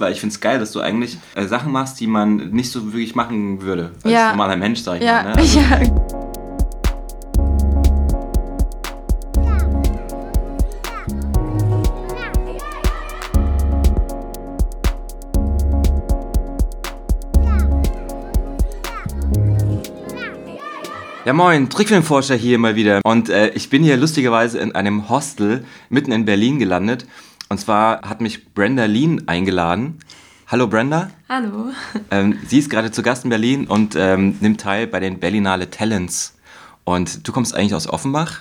Weil ich finde es geil, dass du eigentlich äh, Sachen machst, die man nicht so wirklich machen würde. Als Ja. normaler Mensch, sag ich Ja, mal. Ne? Also, ja. Ja moin, Trickfilmforscher hier mal wieder. Und äh, ich bin hier lustigerweise in einem Hostel mitten in Berlin gelandet. Und zwar hat mich Brenda Lean eingeladen. Hallo Brenda. Hallo. Ähm, sie ist gerade zu Gast in Berlin und ähm, nimmt teil bei den Berlinale Talents. Und du kommst eigentlich aus Offenbach.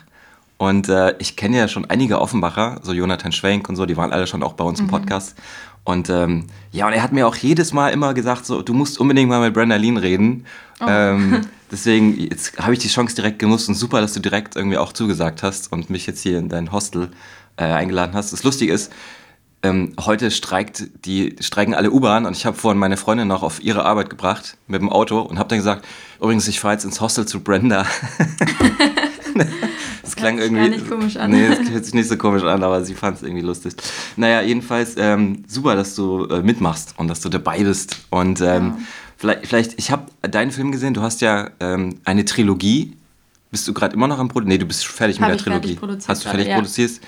Und äh, ich kenne ja schon einige Offenbacher, so Jonathan Schwenk und so, die waren alle schon auch bei uns im Podcast. Und ähm, ja, und er hat mir auch jedes Mal immer gesagt, so, du musst unbedingt mal mit Brenda Lean reden. Ähm, deswegen, jetzt habe ich die Chance direkt genutzt und super, dass du direkt irgendwie auch zugesagt hast und mich jetzt hier in dein Hostel äh, eingeladen hast. Das Lustige ist, ähm, heute streikt die, streiken alle U-Bahn und ich habe vorhin meine Freundin noch auf ihre Arbeit gebracht mit dem Auto und habe dann gesagt, übrigens, ich fahre jetzt ins Hostel zu Brenda. das klang irgendwie. gar nicht komisch an. Nee, das hört sich nicht so komisch an, aber sie fand es irgendwie lustig. Naja, jedenfalls ähm, super, dass du äh, mitmachst und dass du dabei bist. Und ähm, vielleicht, vielleicht, ich habe deinen Film gesehen, du hast ja ähm, eine Trilogie. Bist du gerade immer noch am Produzieren? Nee, du bist fertig Hab mit der Trilogie. Hast du fertig ja. produziert?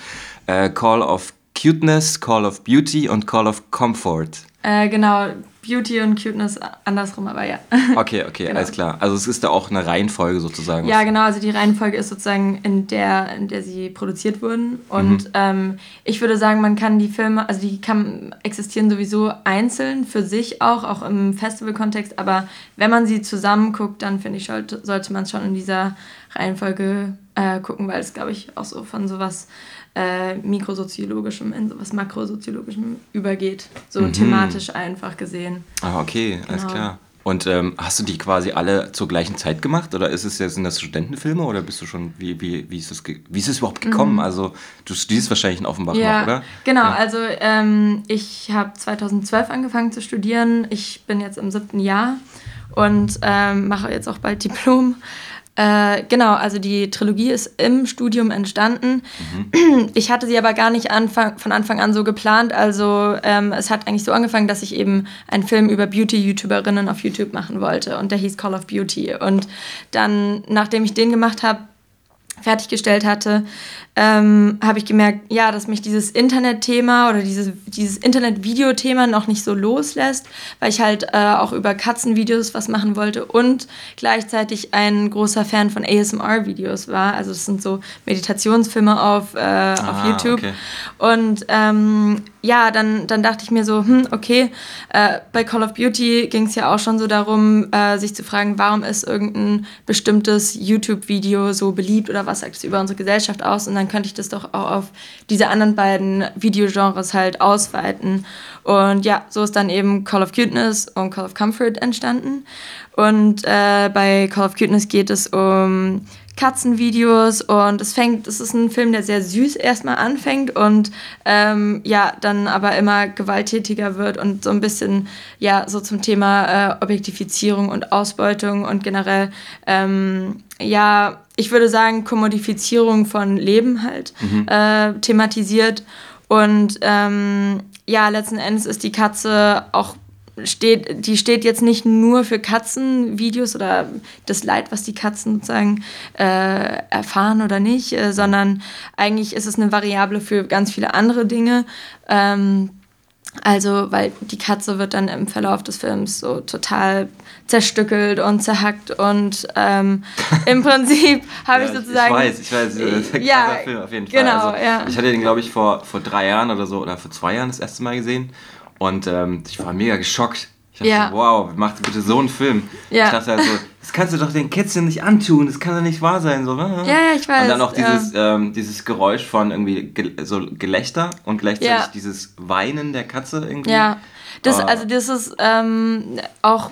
Äh, Call of Cuteness, Call of Beauty und Call of Comfort. Äh, genau, Beauty und Cuteness andersrum, aber ja. Okay, okay, Genau. alles klar. Also es ist da auch eine Reihenfolge sozusagen. Ja, genau, also die Reihenfolge ist sozusagen in der, in der sie produziert wurden. Und Mhm. ähm, ich würde sagen, man kann die Filme, also die kann, existieren sowieso einzeln für sich auch, auch im Festival-Kontext, aber wenn man sie zusammen guckt, dann finde ich, sollte, sollte man es schon in dieser Reihenfolge äh, gucken, weil es, glaube ich, auch so von sowas äh, mikrosoziologischem in sowas makrosoziologischem übergeht. So Mhm. thematisch einfach gesehen. Ah, okay, alles Genau. klar. Und ähm, hast du die quasi alle zur gleichen Zeit gemacht oder ist es jetzt sind das Studentenfilme oder bist du schon wie wie wie ist ge- wie ist es überhaupt gekommen? Also du studierst wahrscheinlich in Offenbach Mhm. Ja, noch, oder? genau. Ja. Also ähm, ich habe 2012 angefangen zu studieren. Ich bin jetzt im siebten Jahr und ähm, mache jetzt auch bald Diplom. Äh, genau, also die Trilogie ist im Studium entstanden. Ich hatte sie aber gar nicht anfang, von Anfang an so geplant. Also ähm, es hat eigentlich so angefangen, dass ich eben einen Film über Beauty-YouTuberinnen auf YouTube machen wollte und der hieß Call of Beauty. Und dann, nachdem ich den gemacht habe, fertiggestellt hatte, ähm, habe ich gemerkt, ja, dass mich dieses Internetthema oder dieses, dieses Internet-Video-Thema noch nicht so loslässt, weil ich halt äh, auch über Katzenvideos was machen wollte und gleichzeitig ein großer Fan von ASMR-Videos war. Also das sind so Meditationsfilme auf, äh, auf Ah, YouTube. okay. Und ähm, ja, dann, dann dachte ich mir so, hm, okay, äh, bei Call of Beauty ging es ja auch schon so darum, äh, sich zu fragen, warum ist irgendein bestimmtes YouTube-Video so beliebt oder was sagt es über unsere Gesellschaft aus? Und dann könnte ich das doch auch auf diese anderen beiden Videogenres halt ausweiten. Und ja, so ist dann eben Call of Cuteness und Call of Comfort entstanden. Und äh, bei Call of Cuteness geht es um Katzenvideos und es fängt, es ist ein Film, der sehr süß erstmal anfängt und ähm, ja, dann aber immer gewalttätiger wird und so ein bisschen, ja, so zum Thema äh, Objektifizierung und Ausbeutung und generell, ähm, ja, ich würde sagen, Kommodifizierung von Leben halt äh, thematisiert. Und ähm, ja, letzten Endes ist die Katze auch steht, die steht jetzt nicht nur für Katzenvideos oder das Leid, was die Katzen sozusagen äh, erfahren oder nicht, äh, sondern eigentlich ist es eine Variable für ganz viele andere Dinge. Ähm, also, weil die Katze wird dann im Verlauf des Films so total zerstückelt und zerhackt und ähm, im Prinzip habe ich Ja, sozusagen. Ich weiß, ich weiß. das ist ein ja, Film auf jeden Fall. genau, also, ja. Ich hatte den, glaube ich, vor, vor drei Jahren oder so, oder vor zwei Jahren das erste Mal gesehen. Und ähm, ich war mega geschockt. Ich dachte, Ja. so, wow, macht bitte so einen Film. Ja. Ich dachte also, das kannst du doch den Kätzchen nicht antun, das kann doch nicht wahr sein. So, ja, ja, ich weiß. Und dann ja. dieses, ähm, dieses Geräusch von irgendwie ge so Gelächter und gleichzeitig Ja. dieses Weinen der Katze irgendwie. Ja, das, Ah. also das ist ähm, auch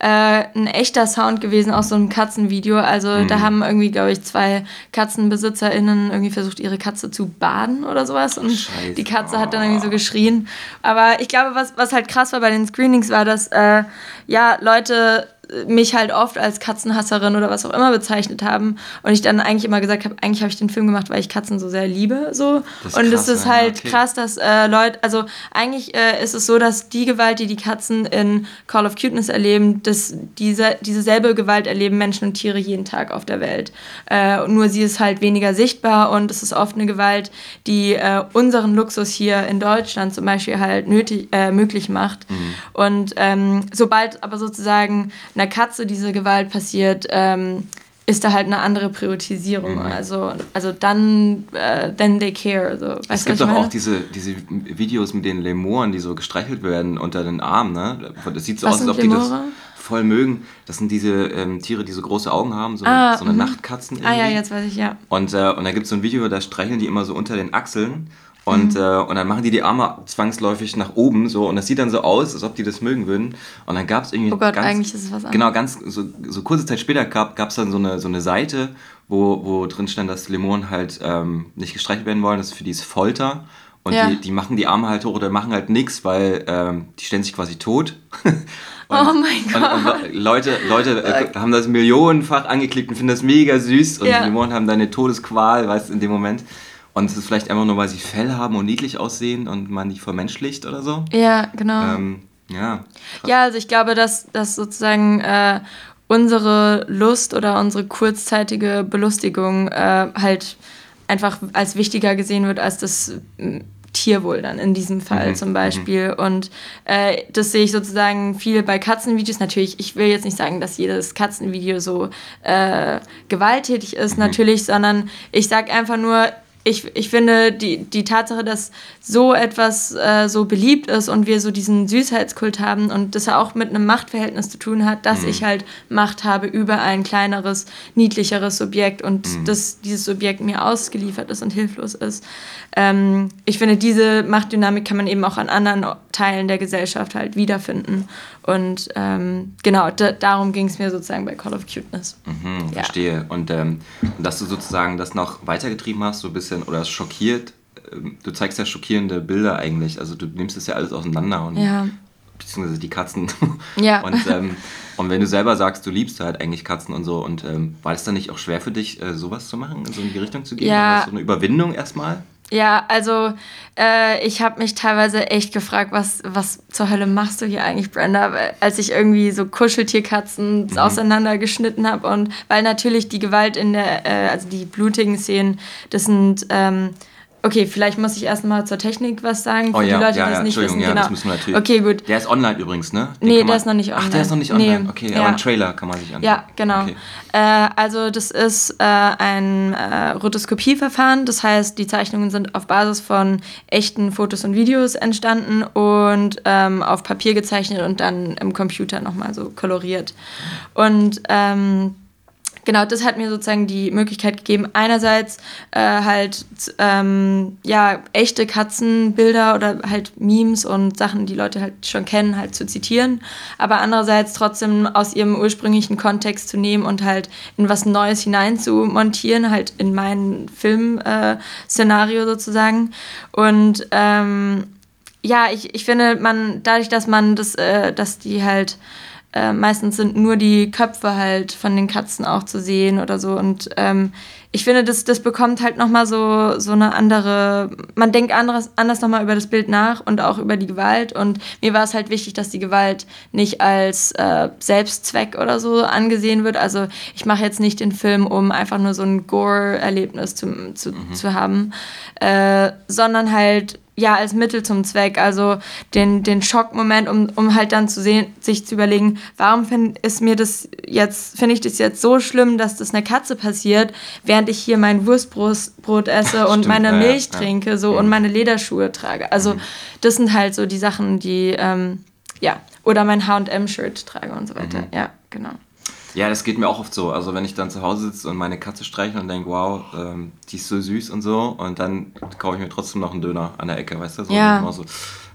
äh, ein echter Sound gewesen aus so einem Katzenvideo. Also Mhm. da haben irgendwie, glaube ich, zwei KatzenbesitzerInnen irgendwie versucht, ihre Katze zu baden oder sowas. Und Scheiße. die Katze hat dann irgendwie so geschrien. Aber ich glaube, was, was halt krass war bei den Screenings, war, dass äh, ja, Leute mich halt oft als Katzenhasserin oder was auch immer bezeichnet haben und ich dann eigentlich immer gesagt habe, eigentlich habe ich den Film gemacht, weil ich Katzen so sehr liebe, so. und krass, es ist halt okay. krass, dass äh, Leute, also eigentlich äh, ist es so, dass die Gewalt, die die Katzen in Call of Cuteness erleben, dass diese, diese selbe Gewalt erleben Menschen und Tiere jeden Tag auf der Welt. Äh, nur sie ist halt weniger sichtbar und es ist oft eine Gewalt, die äh, unseren Luxus hier in Deutschland zum Beispiel halt nötig, äh, möglich macht. Mhm. Und ähm, sobald aber sozusagen einer Katze diese Gewalt passiert, ähm, ist da halt eine andere Priorisierung. Mhm. Also, also dann, uh, then they care. So. es gibt doch auch diese, diese Videos mit den Lemuren, die so gestreichelt werden unter den Armen. Ne? Das sieht so Was aus, als ob Lemure? die das voll mögen. Das sind diese ähm, Tiere, die so große Augen haben, so, ah, so eine mhm. Nachtkatzen. Irgendwie. Ah ja, jetzt weiß ich, ja. Und, äh, und da gibt es so ein Video, da streicheln die immer so unter den Achseln. Und, mhm. äh, und dann machen die die Arme zwangsläufig nach oben so und das sieht dann so aus, als ob die das mögen würden. Und dann gab es irgendwie. Oh Gott, ganz, eigentlich ist es was genau, anderes. Genau, ganz so, so kurze Zeit später gab es dann so eine, so eine Seite, wo, wo drin stand, dass Lemonen halt ähm, nicht gestreichelt werden wollen. Das ist für die ist Folter. Und ja. die, die machen die Arme halt hoch oder machen halt nichts, weil ähm, die stellen sich quasi tot. Und, oh mein Gott. Und, und Leute, Leute äh, haben das millionenfach angeklickt und finden das mega süß. Und ja. die Lemonen haben da eine Todesqual, weißt du, in dem Moment. Und es ist vielleicht einfach nur, weil sie Fell haben und niedlich aussehen und man die vermenschlicht oder so. Ja, genau. Ähm, ja. Ja, also ich glaube, dass, dass sozusagen äh, unsere Lust oder unsere kurzzeitige Belustigung äh, halt einfach als wichtiger gesehen wird als das Tierwohl dann in diesem Fall mhm. zum Beispiel. Mhm. Und äh, das sehe ich sozusagen viel bei Katzenvideos. Natürlich, ich will jetzt nicht sagen, dass jedes Katzenvideo so äh, gewalttätig ist, mhm. natürlich, sondern ich sage einfach nur, ich, ich finde die, die Tatsache, dass so etwas äh, so beliebt ist und wir so diesen Süßheitskult haben und das auch mit einem Machtverhältnis zu tun hat, dass mhm. ich halt Macht habe über ein kleineres, niedlicheres Subjekt und mhm. dass dieses Subjekt mir ausgeliefert ist und hilflos ist. Ähm, ich finde, diese Machtdynamik kann man eben auch an anderen Teilen der Gesellschaft halt wiederfinden. Und ähm, genau, darum ging es mir sozusagen bei Call of Cuteness. Mhm, ja. Verstehe. Und ähm, dass du sozusagen das noch weitergetrieben hast, so ein bisschen, oder es schockiert, ähm, du zeigst ja schockierende Bilder eigentlich. Also du nimmst es ja alles auseinander und ja. beziehungsweise die Katzen. Ja. und, ähm, und wenn du selber sagst, du liebst halt eigentlich Katzen und so, und ähm, war es dann nicht auch schwer für dich, äh, sowas zu machen, so in die Richtung zu gehen? Ja. So eine Überwindung erstmal? Ja, also äh, ich habe mich teilweise echt gefragt, was, was zur Hölle machst du hier eigentlich, Brenda? Als ich irgendwie so Kuscheltierkatzen mhm. auseinandergeschnitten habe und weil natürlich die Gewalt in der, äh, also die blutigen Szenen, das sind ähm, Okay, vielleicht muss ich erstmal zur Technik was sagen, für oh, ja, die Leute, ja, die das ja, nicht wissen. Ja, genau. das müssen wir natürlich. Okay, gut. Der ist online übrigens, ne? Den nee, der ist noch nicht online. Ach, der ist noch nicht online. Nee. Okay, aber einen Trailer kann man sich anschauen. Ja, genau. Okay. Äh, also das ist äh, ein äh, Rotoskopieverfahren, das heißt, die Zeichnungen sind auf Basis von echten Fotos und Videos entstanden und ähm, auf Papier gezeichnet und dann im Computer nochmal so koloriert. Und ähm, genau, das hat mir sozusagen die Möglichkeit gegeben, einerseits äh, halt ähm, ja echte Katzenbilder oder halt Memes und Sachen, die Leute halt schon kennen, halt zu zitieren, aber andererseits trotzdem aus ihrem ursprünglichen Kontext zu nehmen und halt in was Neues hinein zu montieren, halt in mein Filmszenario äh, sozusagen. Und ähm, ja, ich, ich finde, man, dadurch, dass man das, äh, dass die halt äh, meistens sind nur die Köpfe halt von den Katzen auch zu sehen oder so. Und ähm, ich finde, das, das bekommt halt nochmal so, so eine andere, man denkt anderes, anders nochmal über das Bild nach und auch über die Gewalt. Und mir war es halt wichtig, dass die Gewalt nicht als äh, Selbstzweck oder so angesehen wird. Also ich mache jetzt nicht den Film, um einfach nur so ein Gore-Erlebnis zu, zu, mhm. zu haben, äh, sondern halt ja, als Mittel zum Zweck. Also den, den Schockmoment, um, um halt dann zu sehen, sich zu überlegen, warum finde ist mir das jetzt, finde ich das jetzt so schlimm, dass das einer Katze passiert, während ich hier mein Wurstbrot esse und Stimmt, meine Milch ja, trinke so ja. und meine Lederschuhe trage. Also mhm. das sind halt so die Sachen, die, ähm, ja, oder mein H&M-Shirt trage und so weiter. Mhm. Ja, genau. Ja, das geht mir auch oft so. Also wenn ich dann zu Hause sitze und meine Katze streiche und denke, wow, ähm, die ist so süß und so, und dann kaufe ich mir trotzdem noch einen Döner an der Ecke, weißt du? So, ja. So,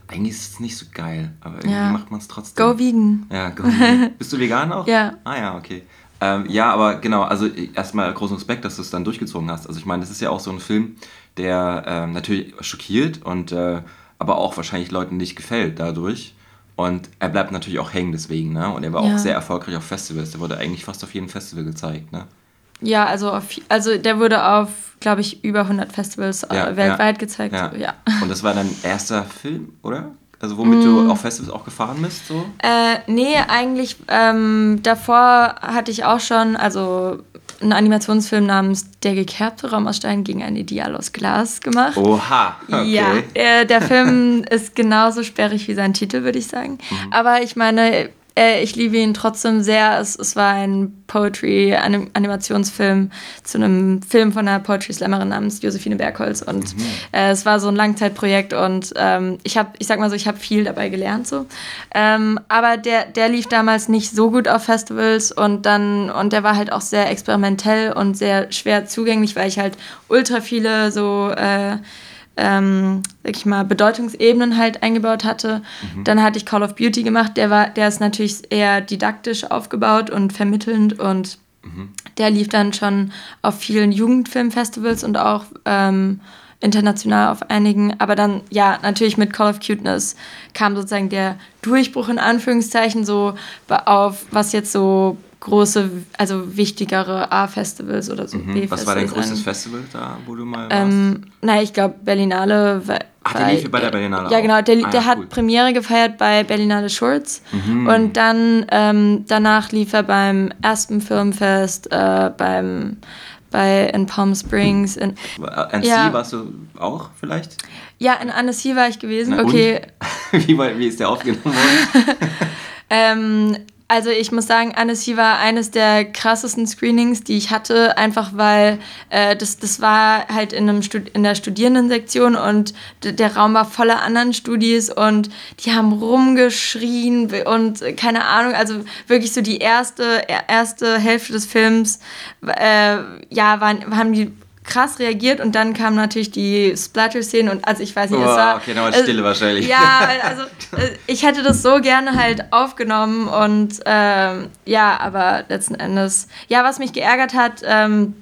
eigentlich ist es nicht so geil, aber irgendwie ja. macht man es trotzdem. Go vegan. Ja, go vegan. Bist du vegan auch? Ja. Ah ja, okay. Ähm, ja, aber genau, also erstmal großen Respekt, dass du es dann durchgezogen hast. Also ich meine, das ist ja auch so ein Film, der ähm, natürlich schockiert und äh, aber auch wahrscheinlich Leuten nicht gefällt dadurch. Und er bleibt natürlich auch hängen deswegen, ne? Und er war Ja. auch sehr erfolgreich auf Festivals. Der wurde eigentlich fast auf jedem Festival gezeigt, ne? Ja, also, auf, also der wurde auf, glaube ich, über 100 Festivals äh, Ja, weltweit ja, gezeigt. Ja. Ja. Und das war dein erster Film, oder? Also womit Mm. du auf Festivals auch gefahren bist, so? Äh, nee, eigentlich ähm, davor hatte ich auch schon, also einen Animationsfilm namens Der gekerbte Raum aus Stein gegen ein Ideal aus Glas gemacht. Oha, okay. Ja, äh, der Film ist genauso sperrig wie sein Titel, würde ich sagen. Mhm. Aber ich meine, äh, ich liebe ihn trotzdem sehr. Es, es war ein Poetry-Animationsfilm zu einem Film von einer Poetry-Slammerin namens Josephine Bergholz. Und Mhm. äh, es war so ein Langzeitprojekt und ähm, ich habe, ich sag mal so, ich habe viel dabei gelernt. So. Ähm, aber der, der lief damals nicht so gut auf Festivals und dann, und der war halt auch sehr experimentell und sehr schwer zugänglich, weil ich halt ultra viele so äh, ähm, sag ich mal, Bedeutungsebenen halt eingebaut hatte. Dann hatte ich Call of Beauty gemacht, der war, der ist natürlich eher didaktisch aufgebaut und vermittelnd und der lief dann schon auf vielen Jugendfilmfestivals und auch ähm, international auf einigen. Aber dann, ja, natürlich mit Call of Cuteness kam sozusagen der Durchbruch in Anführungszeichen so auf, was jetzt so große, also wichtigere A-Festivals oder so Mhm. Was war dein größtes angeht. Festival da, wo du mal warst? Ähm, na, ich glaube Berlinale. Ach, der lief bei der Berlinale Ja, auch. genau. Der, Ah, der ja, hat cool. Mhm. Premiere gefeiert bei Berlinale Shorts. Und dann ähm, danach lief er beim Aspen Filmfest, äh, beim bei in Palm Springs. In, NC ja. warst du auch vielleicht? ja, in Annecy war ich gewesen. Na, okay. wie, war- wie ist der aufgenommen worden? Ähm, also ich muss sagen, Annecy war eines der krassesten Screenings, die ich hatte, einfach weil äh, das, das war halt in, einem in der Studierendensektion und der Raum war voller anderen Studis und die haben rumgeschrien und keine Ahnung, also wirklich so die erste, er- erste Hälfte des Films, äh, ja, waren, haben die krass reagiert und dann kamen natürlich die Splatter-Szenen und also ich weiß nicht, es Boah, war... okay, es- Stille wahrscheinlich. Ja, also äh, ich hätte das so gerne halt aufgenommen und ähm, ja, aber letzten Endes, ja, was mich geärgert hat, ähm,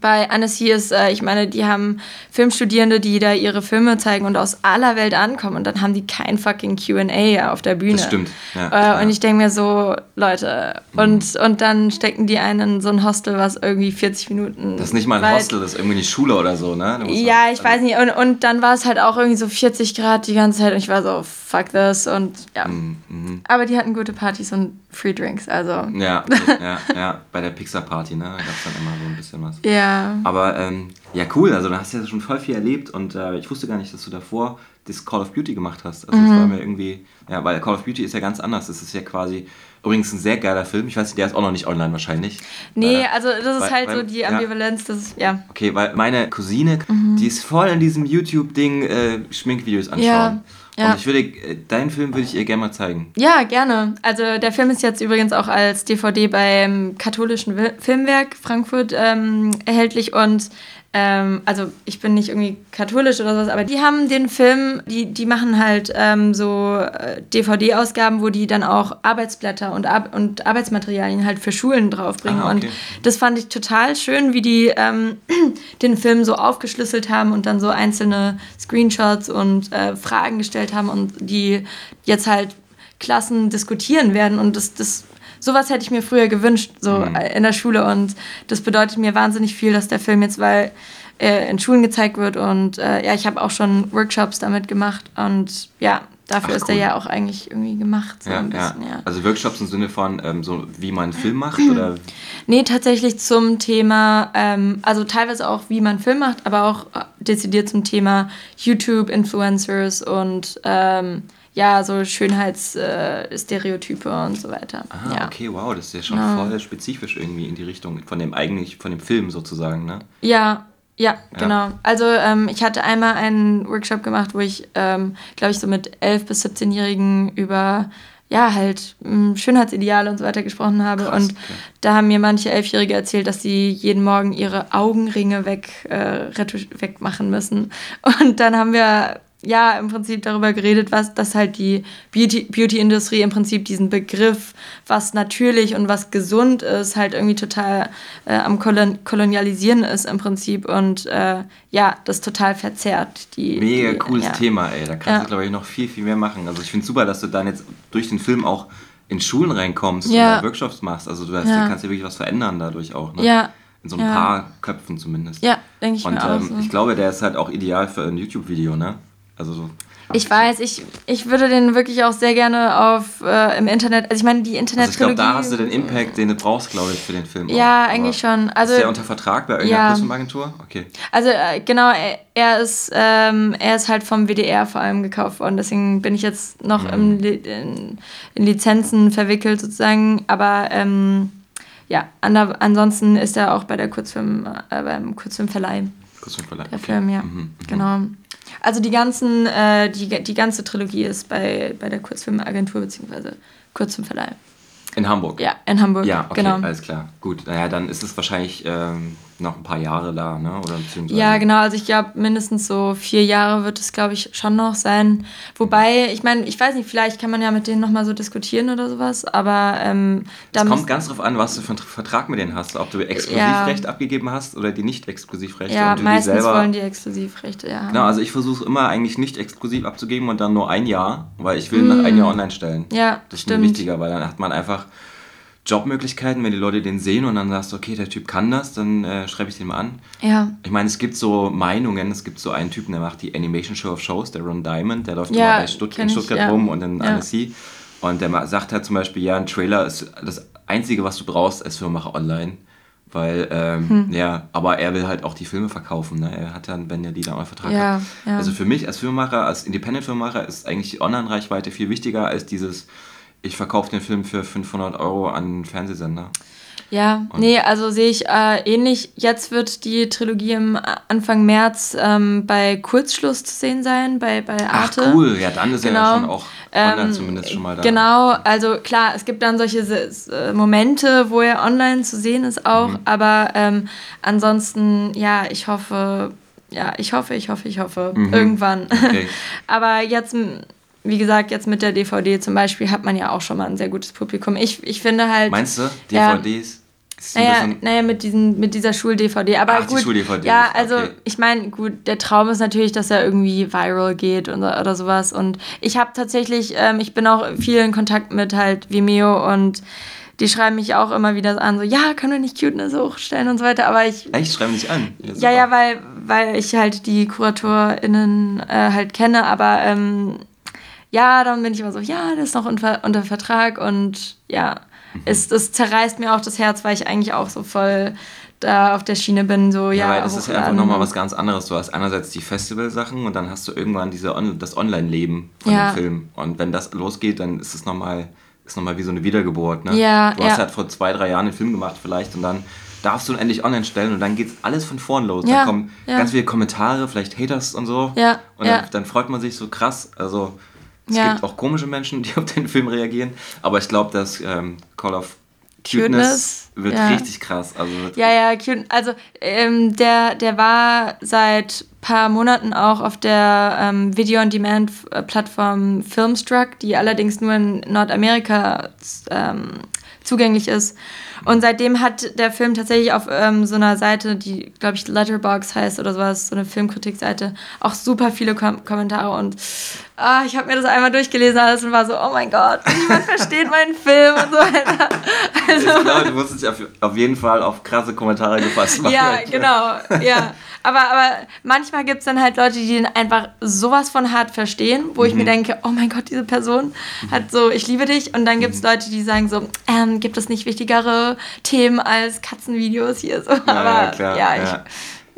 bei Annecy ist, äh, ich meine, die haben Filmstudierende, die da ihre Filme zeigen und aus aller Welt ankommen und dann haben die kein fucking Q&A auf der Bühne. Das stimmt, ja, äh, ja. Und ich denke mir so, Leute, und, und dann stecken die einen in so ein Hostel, was irgendwie 40 Minuten Das ist nicht mal ein weit- Hostel, das ist irgendwie eine Schule oder so, ne? Ja, ich weiß nicht. Und, und dann war es halt auch irgendwie so 40 Grad die ganze Zeit und ich war so, fuck this. Und ja. Mhm, Aber die hatten gute Partys und Free Drinks, also. Ja, ja, ja, bei der Pixar-Party, ne? Da gab es dann immer so ein bisschen was. Ja. Aber ähm, ja, cool, also da hast du ja schon voll viel erlebt und äh, ich wusste gar nicht, dass du davor das Call of Duty gemacht hast. Also Mhm. das war mir irgendwie, ja, weil Call of Duty ist ja ganz anders. Das ist ja quasi, übrigens ein sehr geiler Film. Ich weiß nicht, der ist auch noch nicht online wahrscheinlich. Nee, Leider. also das ist Weil- halt weil- so die ja. Ambivalenz, das ist, ja. Okay, weil meine Cousine, die ist voll in diesem YouTube-Ding äh, Schminkvideos anschauen. Ja, ja. Und ich würde, äh, deinen Film würde ich ihr gerne mal zeigen. Ja, gerne. Also der Film ist jetzt übrigens auch als DVD beim katholischen Filmwerk Frankfurt ähm, erhältlich und ähm, also ich bin nicht irgendwie katholisch oder sowas, aber die haben den Film, die, die machen halt ähm, so äh, DVD-Ausgaben, wo die dann auch Arbeitsblätter und, Ar und Arbeitsmaterialien halt für Schulen draufbringen. Ah, okay. Und das fand ich total schön, wie die ähm, den Film so aufgeschlüsselt haben und dann so einzelne Screenshots und äh, Fragen gestellt haben und die jetzt halt Klassen diskutieren werden. Und das, das sowas hätte ich mir früher gewünscht, so äh, in der Schule. Und das bedeutet mir wahnsinnig viel, dass der Film jetzt, weil äh, in Schulen gezeigt wird und äh, ja, ich habe auch schon Workshops damit gemacht und ja, dafür Ach, ist der cool. ja auch eigentlich irgendwie gemacht. So Ja, ein ja. bisschen, ja. Also Workshops im Sinne von, ähm, so wie man einen Film macht oder Nee, tatsächlich zum Thema, ähm, also teilweise auch, wie man Film macht, aber auch äh, dezidiert zum Thema YouTube-Influencers und ähm, ja, so Schönheitsstereotype äh, und so weiter. Ah, ja. okay, wow, das ist ja schon Genau. voll spezifisch irgendwie in die Richtung von dem eigentlich, von dem Film sozusagen, ne? Ja, ja, genau. Also ähm, ich hatte einmal einen Workshop gemacht, wo ich, ähm, glaube ich, so mit 11- bis 17-Jährigen über ja, halt mh, Schönheitsideale und so weiter gesprochen habe. Krass, und okay. da haben mir manche Elfjährige erzählt, dass sie jeden Morgen ihre Augenringe weg, äh, wegmachen müssen. Und dann haben wir ja, im Prinzip darüber geredet, was, dass halt die Beauty-Industrie im Prinzip diesen Begriff, was natürlich und was gesund ist, halt irgendwie total äh, am Kolon Kolonialisieren ist im Prinzip und äh, ja, das total verzerrt. Die, Mega die, cooles ja. Thema, ey. Da kannst ja. du, glaube ich, noch viel, viel mehr machen. Also ich finde super, dass du dann jetzt durch den Film auch in Schulen reinkommst Ja. und Workshops machst. Also du hast, Ja. kannst ja wirklich was verändern dadurch auch. Ne? Ja. In so ein paar Köpfen zumindest. Ja, denke ich Und mir auch ähm, so. ich glaube, der ist halt auch ideal für ein YouTube-Video, ne? Also so. Ich weiß, ich, ich würde den wirklich auch sehr gerne auf äh, im Internet. Also ich meine, die Also ich glaube, da hast du den Impact, den du brauchst, glaube ich, für den Film. Ja, auch. eigentlich Aber schon. Also, ist der unter Vertrag bei irgendeiner ja. Kurzfilmagentur? Okay. also äh, genau, er, er ist ähm, er ist halt vom WDR vor allem gekauft worden. Deswegen bin ich jetzt noch Mhm. im, in, in Lizenzen verwickelt sozusagen. Aber ähm, ja, ander, ansonsten ist er auch bei der Kurzfilm äh, beim Kurzfilmverleih. Kurzfilmverleih. Der okay. Film, ja. Mhm, mhm. Genau. Also die ganzen, äh, die, die ganze Trilogie ist bei, bei der Kurzfilmagentur bzw. Kurzfilmverleih. In Hamburg. Ja, in Hamburg. Ja, okay, genau. alles klar. Gut, naja, dann ist es wahrscheinlich ähm, noch ein paar Jahre da, ne? Oder beziehungsweise. Ja, genau. Also ich glaube, mindestens so vier Jahre wird es, glaube ich, schon noch sein. Wobei, ich meine, ich weiß nicht, vielleicht kann man ja mit denen nochmal so diskutieren oder sowas, aber ähm, da Es kommt ganz drauf an, was du für einen Vertrag mit denen hast. Ob du Exklusivrecht abgegeben hast oder die Nicht-Exklusivrechte. ja, und du die meistens selber wollen die Exklusivrechte, ja. Genau, also ich versuche immer eigentlich nicht exklusiv abzugeben und dann nur ein Jahr, weil ich will nach einem Jahr online stellen. Mm. Ja, Das ist mir wichtiger, weil dann hat man einfach Jobmöglichkeiten, wenn die Leute den sehen und dann sagst du, okay, der Typ kann das, dann äh, schreibe ich den mal an. Ja, Ich meine, es gibt so Meinungen, es gibt so einen Typen, der macht die Animation Show of Shows, der Ron Diamond, der läuft Ja, immer bei Stutt in ich, Stuttgart ja. rum und in Ja. Annecy. Und der sagt halt zum Beispiel, ja, ein Trailer ist das Einzige, was du brauchst als Filmemacher online. Weil, ähm, Hm. ja, aber er will halt auch die Filme verkaufen. Ne? Er hat dann, wenn er die dann auch Vertrag Ja, hat. ja. Also für mich als Filmemacher, als Independent-Filmemacher ist eigentlich die Online-Reichweite viel wichtiger als dieses, ich verkaufe den Film für 500 Euro an einen Fernsehsender. Ja, nee, also sehe ich äh, ähnlich. Jetzt wird die Trilogie im Anfang März ähm, bei Kurzschluss zu sehen sein, bei, bei Ach Arte. cool, ja, dann ist er ja Genau. schon auch online Ähm, zumindest schon mal da. Genau, also klar, es gibt dann solche äh, Momente, wo er online zu sehen ist auch, Mhm. aber ähm, ansonsten, ja, ich hoffe, ja, ich hoffe, ich hoffe, ich hoffe, irgendwann. Mhm. Okay. aber jetzt, wie gesagt, jetzt mit der DVD zum Beispiel hat man ja auch schon mal ein sehr gutes Publikum. Ich, ich finde halt. Meinst du, Ja. DVDs? Ein Naja, naja mit, diesen, mit dieser Schul-DVD. Aber Ach, die gut. Schul-DVD, Ja, okay. also ich meine, gut, der Traum ist natürlich, dass er irgendwie viral geht und, oder sowas. Und ich habe tatsächlich, ähm, ich bin auch viel in Kontakt mit halt Vimeo und die schreiben mich auch immer wieder an, so, ja, können wir nicht Cuteness hochstellen und so weiter. Aber ich, Echt? Schreiben dich an. ja, super. ja, weil, weil ich halt die KuratorInnen äh, halt kenne, aber ähm, ja, dann bin ich immer so, ja, der ist noch unter, unter Vertrag und ja, Mhm. es, es zerreißt mir auch das Herz, weil ich eigentlich auch so voll da auf der Schiene bin, so, ja, Ja, weil das ist einfach nochmal was ganz anderes. Du hast einerseits die Festivalsachen und dann hast du irgendwann diese On das Online-Leben von Ja. dem Film. Und wenn das losgeht, dann ist es nochmal ist noch mal wie so eine Wiedergeburt. Ne? Ja, du hast ja. halt vor zwei, drei Jahren einen Film gemacht vielleicht und dann darfst du ihn endlich online stellen und dann geht's alles von vorn los. Ja, Dann kommen ganz viele Kommentare, vielleicht Haters und so. Ja, Und dann, dann freut man sich so krass. Also es Ja. gibt auch komische Menschen, die auf den Film reagieren. Aber ich glaube, dass ähm, Call of Cuteness, Cuteness, wird ja. richtig krass. Also Ja, ja, cute. Also ähm, der, der war seit paar Monaten auch auf der ähm, Video-on-Demand-Plattform Filmstruck, die allerdings nur in Nordamerika ähm, zugänglich ist. Und seitdem hat der Film tatsächlich auf ähm, so einer Seite, die, glaube ich, Letterbox heißt oder sowas, so eine Filmkritikseite, auch super viele Kom Kommentare. Und ah, ich habe mir das einmal durchgelesen alles und war so, oh mein Gott, niemand versteht meinen Film und so weiter. Also, Ich glaube, du musst dich auf, auf jeden Fall auf krasse Kommentare gefasst machen. ja, genau, ja. Aber, aber manchmal gibt es dann halt Leute, die den einfach sowas von hart verstehen, wo ich Mhm. mir denke, oh mein Gott, diese Person hat so, ich liebe dich. Und dann gibt es Mhm. Leute, die sagen so, ähm, gibt es nicht wichtigere Themen als Katzenvideos hier so. Aber ja, klar. ja, ich,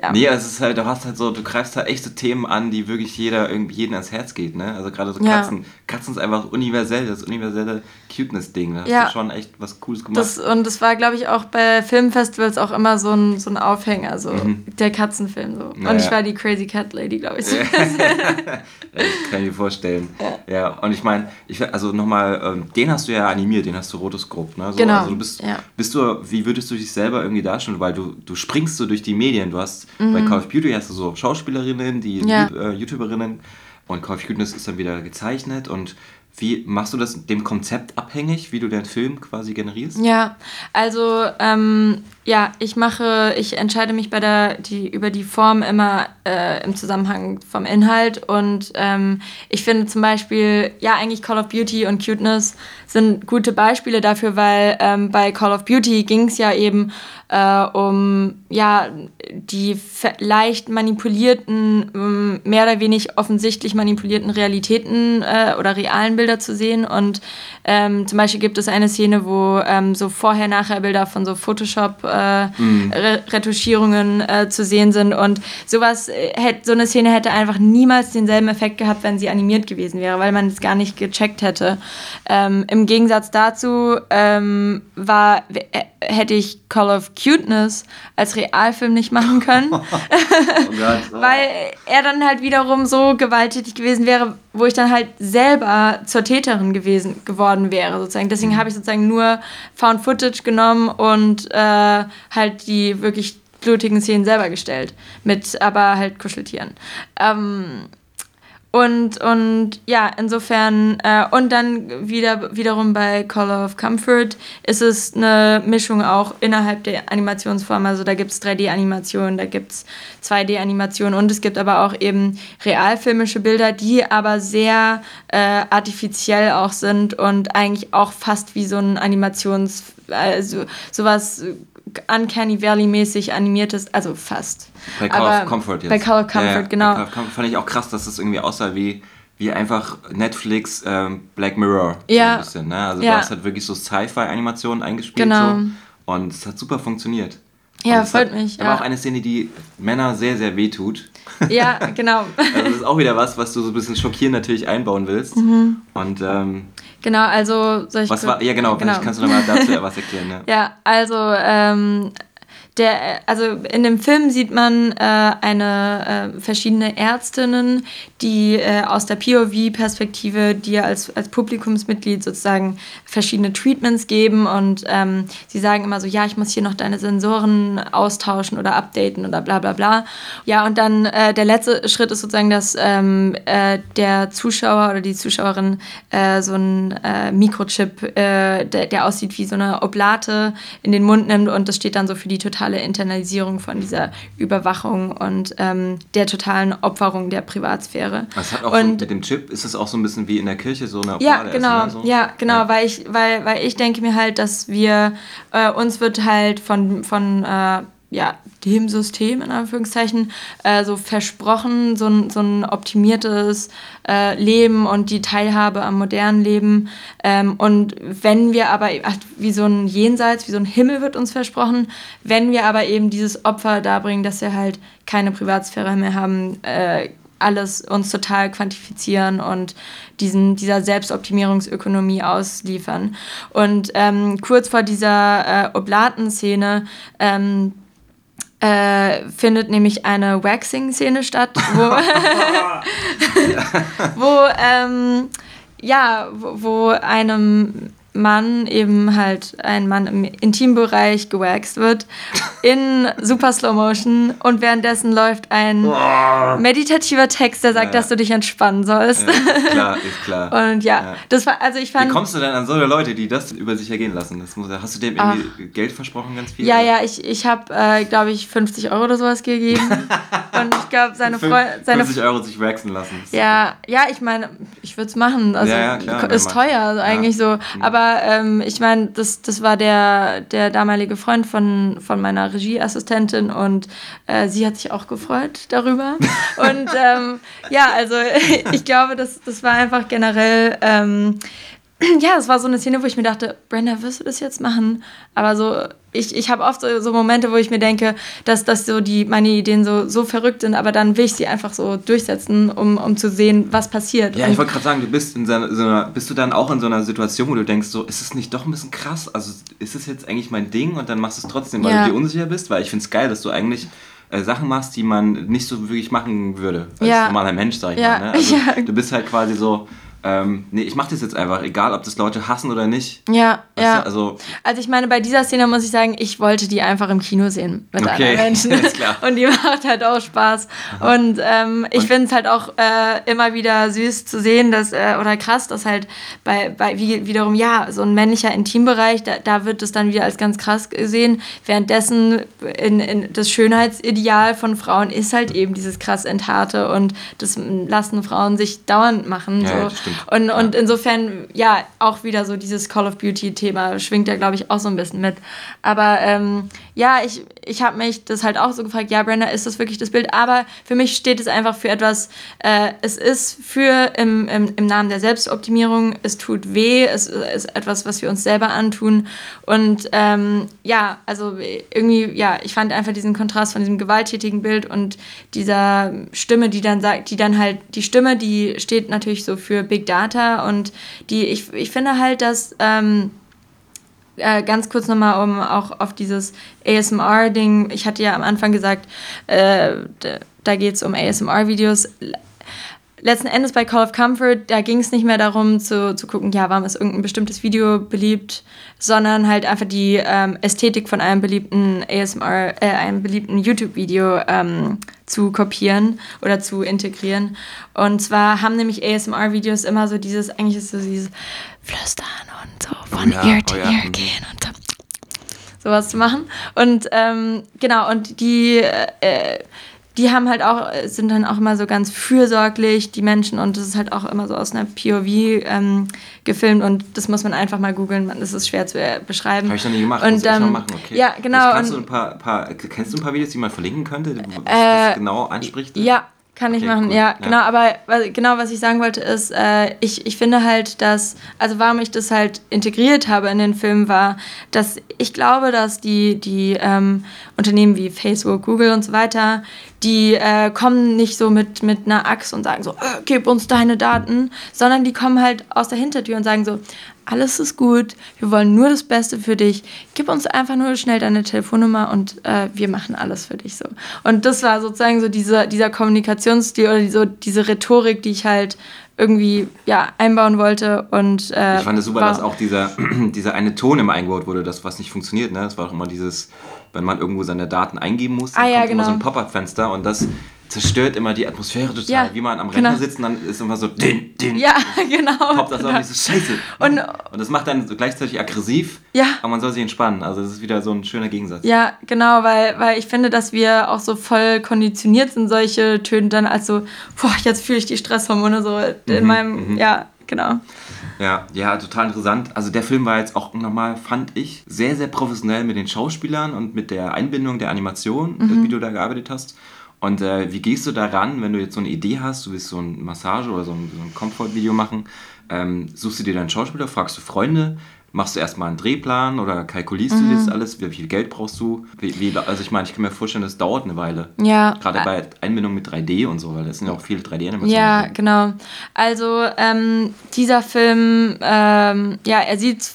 ja. Nee, es ist halt, du hast halt so, du greifst halt echt so Themen an, die wirklich jeder irgendwie jeden ans Herz geht, ne? Also gerade so Ja. Katzen. Katzen ist einfach universell, das universelle Cuteness-Ding. Da hast Ja. du schon echt was Cooles gemacht. Das, und das war, glaube ich, auch bei Filmfestivals auch immer so ein, so ein Aufhänger, so der Katzenfilm. So. Mhm. Ja, und ich war die Crazy Cat Lady, glaube ich. Ich kann mir vorstellen. Ja, und ich meine, ich, also nochmal, ähm, den hast du ja animiert, den hast du Rotoscope, ne? So, Genau, Also du bist, ja. bist du, wie würdest du dich selber irgendwie darstellen? Weil du, du springst so durch die Medien. Du hast bei Call of Duty hast du so Schauspielerinnen, die Mhm. Ja. äh, YouTuberinnen. und Call of Cuteness ist dann wieder gezeichnet und wie machst du das dem Konzept abhängig, wie du den Film quasi generierst? Ja, also ähm, ja, ich mache, ich entscheide mich bei der die über die Form immer äh, im Zusammenhang vom Inhalt und ähm, ich finde zum Beispiel ja eigentlich Call of Beauty und Cuteness sind gute Beispiele dafür, weil ähm, bei Call of Beauty ging es ja eben äh, um ja die leicht manipulierten, ähm, mehr oder weniger offensichtlich manipulierten Realitäten äh, oder realen Bilder zu sehen. Und ähm, zum Beispiel gibt es eine Szene, wo ähm, so Vorher-Nachher-Bilder von so Photoshop-Retuschierungen äh, mhm. äh, zu sehen sind. Und sowas äh, hätte, so eine Szene hätte einfach niemals denselben Effekt gehabt, wenn sie animiert gewesen wäre, weil man es gar nicht gecheckt hätte. Ähm, Im Gegensatz dazu ähm, war, hätte ich Call of Cuteness als Realfilm nicht machen können. oh Gott, oh. Weil er dann halt wiederum so gewalttätig gewesen wäre, wo ich dann halt selber zur Täterin gewesen, geworden wäre, sozusagen. Deswegen habe ich sozusagen nur Found Footage genommen und äh, halt die wirklich blutigen Szenen selber gestellt. Mit aber halt Kuscheltieren. Ähm, und, und ja, insofern, äh, und dann wieder, wiederum bei Call of Comfort ist es eine Mischung auch innerhalb der Animationsform. Also da gibt es 3D-Animationen, da gibt es 2D-Animationen und es gibt aber auch eben realfilmische Bilder, die aber sehr äh, artifiziell auch sind und eigentlich auch fast wie so ein Animations, also sowas Uncanny Valley-mäßig animiertes, also fast. Bei Call Aber of Comfort jetzt. Bei Call of Comfort, ja, ja. genau. Bei Call of Comfort fand ich auch krass, dass das irgendwie aussah wie, wie einfach Netflix ähm, Black Mirror. Ja. So ein bisschen, ne? Also ja. du hast halt wirklich so Sci-Fi-Animationen eingespielt. Genau. So, und es hat super funktioniert. Ja, freut hat, mich. Aber ja. auch eine Szene, die Männer sehr, sehr wehtut. Ja, genau. also das ist auch wieder was, was du so ein bisschen schockierend natürlich einbauen willst. Mhm. Und ähm, Genau, also soll ich. Was war, ja, genau, genau. kannst du nochmal dazu was erklären. Ja, ja also ähm, der, also in dem Film sieht man äh, eine äh, verschiedene Ärztinnen, die äh, aus der POV-Perspektive dir als, als Publikumsmitglied sozusagen verschiedene Treatments geben und ähm, sie sagen immer so, ja, ich muss hier noch deine Sensoren austauschen oder updaten oder bla bla bla. Ja, und dann äh, der letzte Schritt ist sozusagen, dass ähm, äh, der Zuschauer oder die Zuschauerin äh, so einen Mikrochip, der, der aussieht wie so eine Oblate, in den Mund nimmt und das steht dann so für die totale totale Internalisierung von dieser Überwachung und ähm, der totalen Opferung der Privatsphäre. Das hat auch und, so mit dem Chip, ist es auch so ein bisschen wie in der Kirche so eine Ja, genau, essen, ne? so? ja, genau, ja. weil ich, weil, weil ich denke mir halt, dass wir, äh, uns wird halt von, von äh, ja, dem System in Anführungszeichen äh, so versprochen, so ein, so ein optimiertes äh, Leben und die Teilhabe am modernen Leben. Ähm, und wenn wir aber, wie so ein Jenseits, wie so ein Himmel wird uns versprochen, wenn wir aber eben dieses Opfer darbringen, dass wir halt keine Privatsphäre mehr haben, äh, alles uns total quantifizieren und diesen, dieser Selbstoptimierungsökonomie ausliefern. Und ähm, kurz vor dieser äh, Oblaten-Szene ähm, äh, findet nämlich eine Waxing-Szene statt, wo, wo ähm, ja, wo, wo einem Mann eben halt ein Mann im Intimbereich gewaxt wird in super Slow Motion und währenddessen läuft ein meditativer Text, der sagt, ja, ja. dass du dich entspannen sollst. Ja, klar, ist klar. Und ja, das war also ich fand. Wie kommst du denn an solche Leute, die das über sich ergehen lassen? Das muss, hast du dem irgendwie Ach. Geld versprochen, ganz viel? Ja, ja, ich, ich habe, äh, glaube ich, 50 Euro oder sowas gegeben und ich glaube seine Freundin, 50 Euro sich waxen lassen. Ja, ja, ich meine, ich würde es machen. Also klar, ist teuer, also eigentlich so, mhm. Aber ähm, ich meine, das, das war der, der damalige Freund von, von meiner Regieassistentin und äh, sie hat sich auch gefreut darüber. und ähm, ja, also ich glaube, das, das war einfach generell ähm, ja, es war so eine Szene, wo ich mir dachte, Brenda, wirst du das jetzt machen? Aber so, ich, ich habe oft so, so, Momente, wo ich mir denke, dass, dass so die, meine Ideen so, so verrückt sind, aber dann will ich sie einfach so durchsetzen, um, um zu sehen, was passiert. Ja, Und ich wollte gerade sagen, du bist in so einer, bist du dann auch in so einer Situation, wo du denkst, so, ist es nicht doch ein bisschen krass? Also ist es jetzt eigentlich mein Ding und dann machst du es trotzdem, weil ja. du dir unsicher bist? Weil ich finde es geil, dass du eigentlich äh, Sachen machst, die man nicht so wirklich machen würde als ja. normaler Mensch, sag ich ja. mal. Ne? Also, ja. Du bist halt quasi so ähm, nee, ich mache das jetzt einfach, egal ob das Leute hassen oder nicht. Ja, Weißt ja. du, also, Also ich meine, bei dieser Szene muss ich sagen, ich wollte die einfach im Kino sehen mit Okay, anderen Menschen. ist klar. Und die macht halt auch Spaß. Und ähm, ich finde es halt auch äh, immer wieder süß zu sehen, dass, äh, oder krass, dass halt bei, bei wie, wiederum, ja, so ein männlicher Intimbereich, da, da wird es dann wieder als ganz krass gesehen. Währenddessen in, in das Schönheitsideal von Frauen ist halt eben dieses krass Entharte und das lassen Frauen sich dauernd machen. Ja, so. ja. Und, und insofern, ja, auch wieder so dieses Call of Beauty-Thema schwingt ja, glaube ich, auch so ein bisschen mit. Aber ähm, ja, ich, ich habe mich das halt auch so gefragt, ja, Brenda, ist das wirklich das Bild? Aber für mich steht es einfach für etwas, äh, es ist für im, im, im Namen der Selbstoptimierung, es tut weh, es ist etwas, was wir uns selber antun. Und ähm, ja, also irgendwie, ja, ich fand einfach diesen Kontrast von diesem gewalttätigen Bild und dieser Stimme, die dann sagt, die dann halt, die Stimme, die steht natürlich so für Big Data und die, ich, ich finde halt, dass ähm, äh, ganz kurz nochmal, um auch auf dieses ASMR-Ding, ich hatte ja am Anfang gesagt, äh, da geht es um ASMR-Videos. Letzten Endes bei Call of Comfort, da ging es nicht mehr darum zu, zu gucken, ja, warum ist irgendein bestimmtes Video beliebt, sondern halt einfach die ähm, Ästhetik von einem beliebten ASMR, äh, einem beliebten YouTube-Video ähm, zu kopieren oder zu integrieren. Und zwar haben nämlich ASMR-Videos immer so dieses, eigentlich ist so dieses Flüstern und so von ja, Ear to oh ja, Ear mhm. gehen und so sowas zu machen. Und ähm, genau, und die, äh, die haben halt auch, sind dann auch immer so ganz fürsorglich, die Menschen, und das ist halt auch immer so aus einer POV ähm, gefilmt und das muss man einfach mal googeln, das ist schwer zu äh, beschreiben. habe ich noch nie gemacht, Und, muss ähm, machen, okay. Ja, genau. Also kannst und- du ein paar, paar, kennst du ein paar Videos, die man verlinken könnte, wo das, Äh, das genau anspricht? Ja, kann ich Okay, machen, cool. ja, genau, aber genau, was ich sagen wollte, ist, äh, ich, ich finde halt, dass, also warum ich das halt integriert habe in den Film, war, dass ich glaube, dass die, die ähm, Unternehmen wie Facebook, Google und so weiter, die äh, kommen nicht so mit, mit einer Axt und sagen so, äh, gib uns deine Daten, sondern die kommen halt aus der Hintertür und sagen so, alles ist gut, wir wollen nur das Beste für dich, gib uns einfach nur schnell deine Telefonnummer und äh, wir machen alles für dich so. Und das war sozusagen so dieser, dieser Kommunikationsstil oder so diese Rhetorik, die ich halt irgendwie ja, einbauen wollte. Und, äh, Ich fand es super, war- dass auch dieser, dieser eine Ton immer eingebaut wurde, das was nicht funktioniert. Ne? Das war auch immer dieses, wenn man irgendwo seine Daten eingeben muss, dann Ah, ja, kommt immer so ein genau. Pop-Up-Fenster und das zerstört immer die Atmosphäre total. Ja, Wie man am genau. Rechner sitzt und dann ist immer so din, din, Ja, genau. poppt das auch nicht so scheiße. Und- und das macht dann so gleichzeitig aggressiv, Ja. aber man soll sich entspannen. Also das ist wieder so ein schöner Gegensatz. Ja, genau, weil, weil ich finde, dass wir auch so voll konditioniert sind, solche Töne dann als so, boah, jetzt fühle ich die Stresshormone so in Mhm, meinem, ja, genau. Ja, ja, total interessant. Also der Film war jetzt auch nochmal, fand ich, sehr, sehr professionell mit den Schauspielern und mit der Einbindung der Animation, Mhm. wie du da gearbeitet hast. Und äh, wie gehst du daran, wenn du jetzt so eine Idee hast, du willst so ein Massage oder so ein, so ein Comfort-Video machen, ähm, suchst du dir deinen Schauspieler, fragst du Freunde, machst du erstmal einen Drehplan oder kalkulierst Mhm. du das alles, wie viel Geld brauchst du? Wie, wie, also ich meine, ich kann mir vorstellen, das dauert eine Weile. Ja. Gerade bei Einbindung mit 3D und so, weil das sind ja auch viele 3D-Animationen. Ja, genau. Also ähm, dieser Film, ähm, ja, er sieht,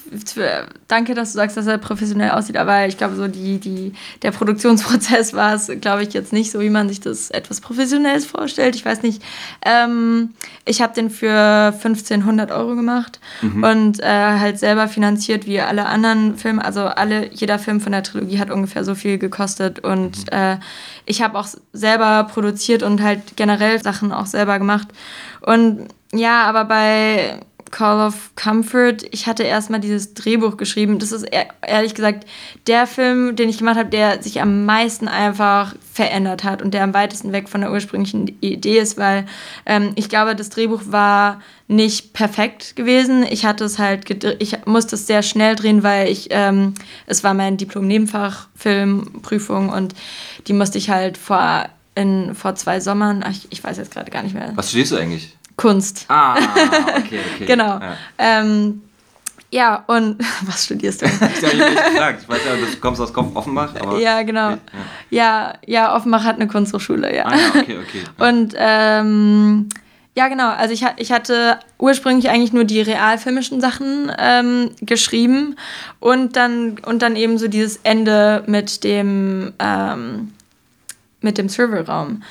danke, dass du sagst, dass er professionell aussieht, aber ich glaube, so die, die, der Produktionsprozess war es, glaube ich, jetzt nicht so, wie man sich das etwas Professionelles vorstellt. Ich weiß nicht. Ähm, ich habe den für 1500 Euro gemacht und äh, halt selber finanziert wie alle anderen Filme. Also alle, jeder Film von der Trilogie hat ungefähr so viel gekostet und äh, ich habe auch selber produziert und halt generell Sachen auch selber gemacht. Und ja, aber bei Call of Comfort, ich hatte erstmal dieses Drehbuch geschrieben. Das ist ehr- ehrlich gesagt der Film, den ich gemacht habe, der sich am meisten einfach verändert hat und der am weitesten weg von der ursprünglichen Idee ist, weil ähm, ich glaube, das Drehbuch war nicht perfekt gewesen. Ich hatte es halt, ich musste es sehr schnell drehen, weil ich, ähm, es war mein Diplom-Nebenfach, Filmprüfung und die musste ich halt vor, in, vor zwei Sommern, ich, ich weiß jetzt gerade gar nicht mehr, Was studierst du eigentlich? Kunst. Ah, okay, okay. Genau. Ja. Ähm, ja, und was studierst du? Ich habe nicht gefragt. Ich weiß ja, du kommst aus Kopf Offenbach, aber. ja, genau. Ja, ja, Offenbach hat eine Kunsthochschule, ja. Ah, ja, okay, okay. Und ähm, ja, genau. Also ich, ich hatte ursprünglich eigentlich nur die realfilmischen Sachen ähm, geschrieben und dann, und dann eben so dieses Ende mit dem, ähm, mit dem Serverraum.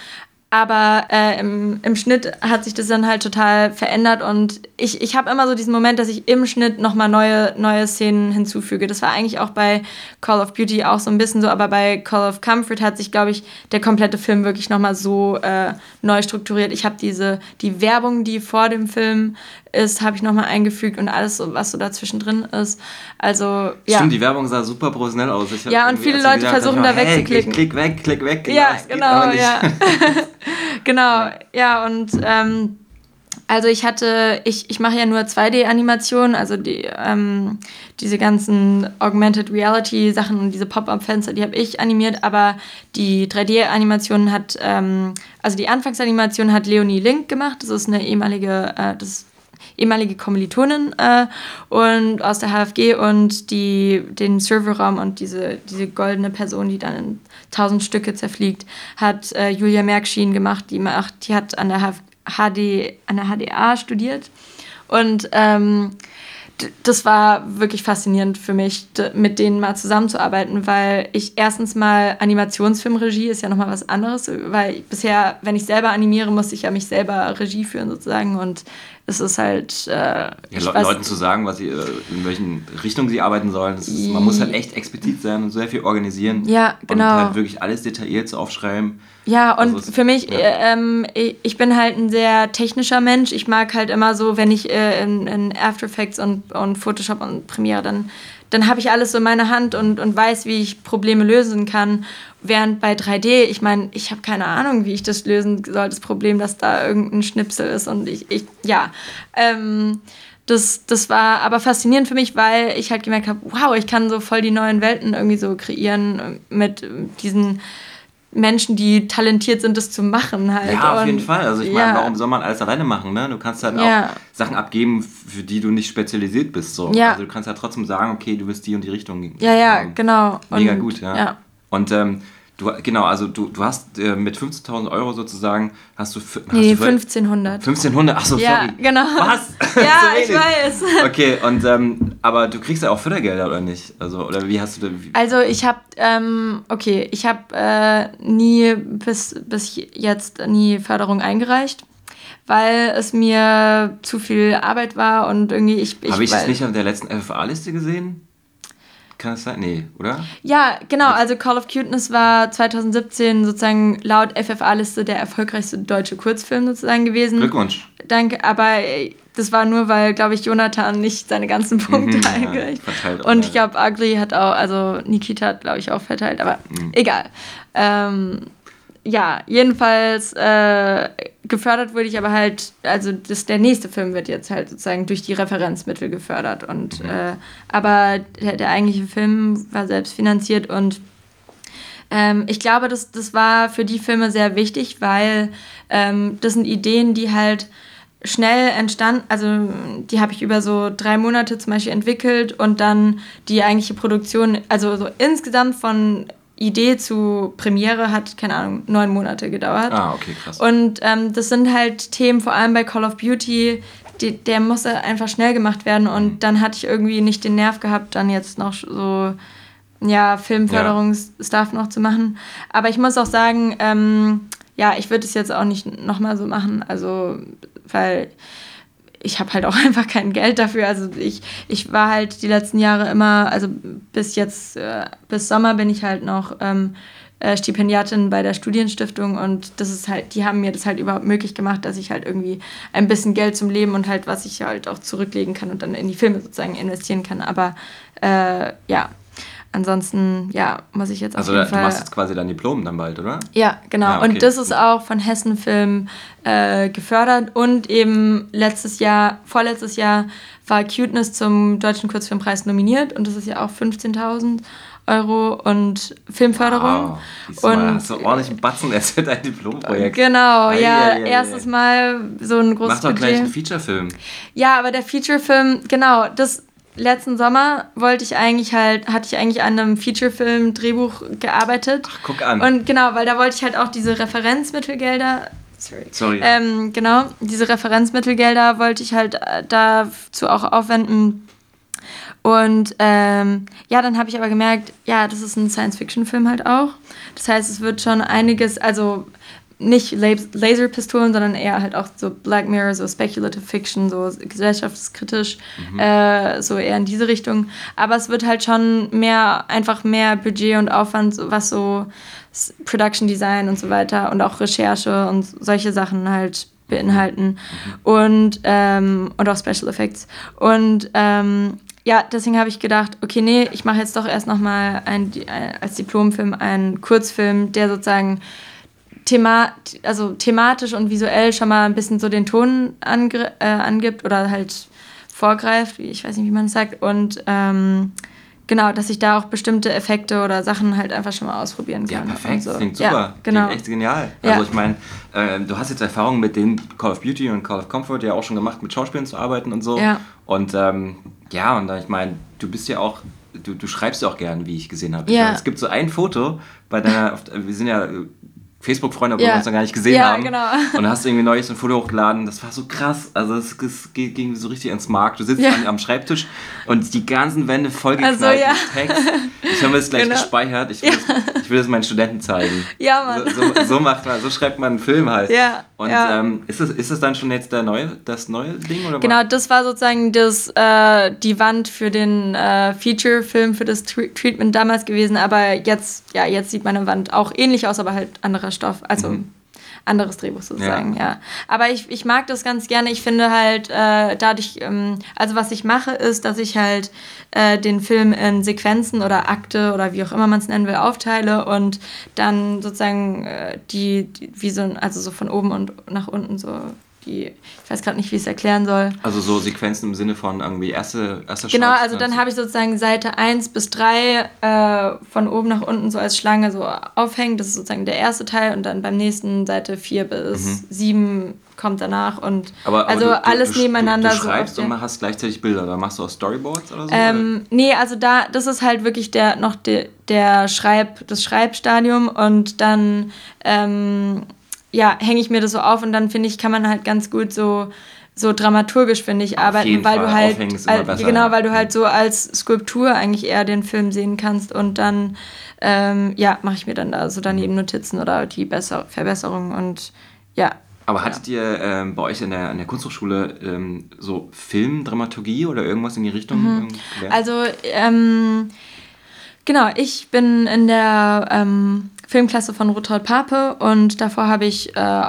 Aber äh, im, im Schnitt hat sich das dann halt total verändert und ich, ich habe immer so diesen Moment, dass ich im Schnitt nochmal neue, neue Szenen hinzufüge. Das war eigentlich auch bei Call of Beauty auch so ein bisschen so, aber bei Call of Comfort hat sich, glaube ich, der komplette Film wirklich nochmal so äh, neu strukturiert. Ich habe diese, die Werbung, die vor dem Film ist, habe ich nochmal eingefügt und alles, was so dazwischen drin ist. Also, ja. Stimmt, die Werbung sah super professionell aus. ja, und viele Leute versuchen da wegzuklicken. Hey, klick weg, klick weg. Genau, ja, genau, ja. genau, ja, und ähm, also ich hatte, ich, ich mache ja nur 2D-Animationen, also die, ähm, diese ganzen Augmented Reality-Sachen und diese Pop-Up-Fenster, die habe ich animiert, aber die 3D-Animation hat, ähm, also die Anfangsanimation hat Leonie Link gemacht, das ist eine ehemalige, äh, das ehemalige Kommilitonin äh, und aus der HFG und die, den Serverraum und diese, diese goldene Person, die dann in tausend Stücke zerfliegt, hat äh, Julia Merkschien gemacht. Die, macht, die hat an der, HD, an der HDA studiert und ähm, das war wirklich faszinierend für mich, mit denen mal zusammenzuarbeiten, weil ich erstens mal Animationsfilmregie ist ja nochmal was anderes, weil bisher, wenn ich selber animiere, muss ich ja mich selber Regie führen sozusagen und es ist halt. Äh, ja, Le weiß, Leuten zu sagen, was sie, äh, in welchen Richtungen sie arbeiten sollen. Ist, man muss halt echt explizit sein und sehr viel organisieren. Ja, genau. Und halt wirklich alles detailliert zu aufschreiben. Ja, und also für mich, ja. Äh, ähm, ich bin halt ein sehr technischer Mensch. Ich mag halt immer so, wenn ich äh, in, in After Effects und, und Photoshop und Premiere dann dann habe ich alles so in meiner Hand und, und weiß, wie ich Probleme lösen kann. Während bei 3D, ich meine, ich habe keine Ahnung, wie ich das lösen soll, das Problem, dass da irgendein Schnipsel ist und ich, ich ja. Ähm, das, das war aber faszinierend für mich, weil ich halt gemerkt habe, wow, ich kann so voll die neuen Welten irgendwie so kreieren mit diesen Menschen, die talentiert sind, das zu machen halt. Ja, auf und, jeden Fall. Also ich ja. meine, warum soll man alles alleine machen? Ne? Du kannst halt ja. auch Sachen abgeben, für die du nicht spezialisiert bist. So. Ja. Also du kannst halt trotzdem sagen, okay, du willst die und die Richtung. Ja, ja, genau. Mega und, gut, ja. ja. Und ähm, Du, genau, also du, du hast äh, mit 15.000 Euro sozusagen, hast du... Hast nee, 1500. 1500, achso, ja, sorry. genau. Was? ja, ich weiß. Okay, und, ähm, aber du kriegst ja auch Fördergelder, oder nicht? Also, oder wie hast du da... Also ich habe, ähm, okay, ich habe äh, nie, bis, bis jetzt nie Förderung eingereicht weil es mir zu viel Arbeit war und irgendwie ich. ich Habe ich das nicht auf der letzten FFA-Liste gesehen? Kann es sein? Nee, oder? Ja, genau. Also Call of Cuteness war 2017 sozusagen laut FFA-Liste der erfolgreichste deutsche Kurzfilm sozusagen gewesen. Glückwunsch. Danke, aber äh, das war nur, weil, glaube ich, Jonathan nicht seine ganzen Punkte mhm, eingereicht. Ja, Und ich glaube, Ugly hat auch, also Nikita hat, glaube ich, auch verteilt, aber mhm. egal. Ähm, ja, jedenfalls äh, gefördert wurde ich aber halt, also das, der nächste Film wird jetzt halt sozusagen durch die Referenzmittel gefördert. Und, mhm. äh, aber der, der eigentliche Film war selbst finanziert und ähm, ich glaube, das, das war für die Filme sehr wichtig, weil ähm, das sind Ideen, die halt schnell entstanden, also die habe ich über so drei Monate zum Beispiel entwickelt und dann die eigentliche Produktion, also so insgesamt von Idee zu Premiere hat, keine Ahnung, neun Monate gedauert. Ah, okay, krass. Und ähm, das sind halt Themen, vor allem bei Call of Beauty, die, der musste einfach schnell gemacht werden und mhm. dann hatte ich irgendwie nicht den Nerv gehabt, dann jetzt noch so, ja, Filmförderungsstuff ja. noch zu machen. Aber ich muss auch sagen, ähm, ja, ich würde es jetzt auch nicht nochmal so machen, also, weil ich habe halt auch einfach kein Geld dafür. Also ich, ich war halt die letzten Jahre immer, also bis jetzt, äh, bis Sommer bin ich halt noch ähm, äh, Stipendiatin bei der Studienstiftung und das ist halt, die haben mir das halt überhaupt möglich gemacht, dass ich halt irgendwie ein bisschen Geld zum Leben und halt, was ich halt auch zurücklegen kann und dann in die Filme sozusagen investieren kann. Aber äh, ja, ansonsten, ja, muss ich jetzt auf also, jeden Fall... Also du machst jetzt quasi dein Diplom dann bald, oder? Ja, genau. Ah, okay. Und das ist auch von Hessen Film äh, gefördert und eben letztes Jahr, vorletztes Jahr war Cuteness zum Deutschen Kurzfilmpreis nominiert und das ist ja auch 15.000 Euro und Filmförderung. Wow, und hast du ordentlich einen Batzen erzählt, ein Diplomprojekt. Genau, ei, ja, ei, ei, erstes Mal so ein großes Mach doch gleich einen Featurefilm. Ja, aber der Featurefilm, genau, das letzten Sommer wollte ich eigentlich halt, hatte ich eigentlich an einem Featurefilm Drehbuch gearbeitet. Ach, guck an. Und genau, weil da wollte ich halt auch diese Referenzmittelgelder Sorry. Sorry. Ähm, genau, diese Referenzmittelgelder wollte ich halt äh, dazu auch aufwenden. Und ähm, ja, dann habe ich aber gemerkt, ja, das ist ein Science-Fiction-Film halt auch. Das heißt, es wird schon einiges, also nicht Laserpistolen, sondern eher halt auch so Black Mirror, so Speculative Fiction, so gesellschaftskritisch, mhm. äh, so eher in diese Richtung. Aber es wird halt schon mehr, einfach mehr Budget und Aufwand, was so Production Design und so weiter und auch Recherche und solche Sachen halt beinhalten mhm. und, ähm, und auch Special Effects. Und ähm, ja, deswegen habe ich gedacht, okay, nee, ich mache jetzt doch erst nochmal ein, als Diplomfilm einen Kurzfilm, der sozusagen thema also thematisch und visuell schon mal ein bisschen so den Ton äh, angibt oder halt vorgreift, ich weiß nicht, wie man es sagt. Und ähm, genau, dass ich da auch bestimmte Effekte oder Sachen halt einfach schon mal ausprobieren kann. Ja, perfekt, so. klingt super. Ja, genau. Klingt echt genial. Ja. Also ich meine, äh, du hast jetzt Erfahrung mit den Call of Duty und Call of Comfort ja auch schon gemacht, mit Schauspielern zu arbeiten und so. Ja. Und ähm, ja, und ich meine, du bist ja auch du, du schreibst ja auch gern, wie ich gesehen habe. Ja. Es gibt so ein Foto bei deiner, wir sind ja Facebook-Freunde, obwohl ja. wir uns noch gar nicht gesehen ja, haben. Genau. Und hast irgendwie neues ein Foto hochgeladen. Das war so krass. Also es, es ging so richtig ins Markt. Du sitzt ja. am, am, Schreibtisch und die ganzen Wände vollgeknallt also, ja. mit Text. Ich habe das gleich genau. gespeichert. Ich will, das, ich will das meinen Studenten zeigen. Ja, Mann. So, so, so, macht man, so schreibt man einen Film halt. Ja. Und ähm, ist, das, ist das dann schon jetzt der neue, das neue Ding? Oder genau, das war sozusagen das, äh, die Wand für den äh, Feature-Film, für das Treatment damals gewesen. Aber jetzt, ja, jetzt sieht meine Wand auch ähnlich aus, aber halt anderer Stoff. Also mhm. anderes Drehbuch sozusagen, ja. ja. Aber ich, ich mag das ganz gerne. Ich finde halt äh, dadurch, ähm, also was ich mache, ist, dass ich halt äh, den Film in Sequenzen oder Akte oder wie auch immer man es nennen will, aufteile und dann sozusagen äh, die, die, wie so, also so von oben und nach unten so die, ich weiß gerade nicht, wie ich es erklären soll. Also so Sequenzen im Sinne von irgendwie erste, erste Genau, also dann habe ich sozusagen Seite 1 bis 3 äh, von oben nach unten so als Schlange so aufhängen. Das ist sozusagen der erste Teil und dann beim nächsten Seite 4 bis mhm. 7 kommt danach und aber, aber also du, alles du, nebeneinander. Du, du schreibst so und hast gleichzeitig Bilder, da machst du auch Storyboards oder so? Ähm, nee, also da, das ist halt wirklich der noch de, der Schreib, das Schreibstadium und dann ähm, ja, hänge ich mir das so auf und dann finde ich, kann man halt ganz gut so so dramaturgisch finde ich arbeiten, weil Fall. du halt al besser, genau, weil du halt so als Skulptur eigentlich eher den Film sehen kannst und dann ähm, ja mache ich mir dann da so daneben Notizen oder die Besser Verbesserungen und ja. Aber hattet ja. ihr ähm, bei euch in der, in der Kunsthochschule ähm, so Filmdramaturgie oder irgendwas in die Richtung? Mhm. Also ähm, genau, ich bin in der ähm, Filmklasse von Rothold Pape und davor habe ich äh,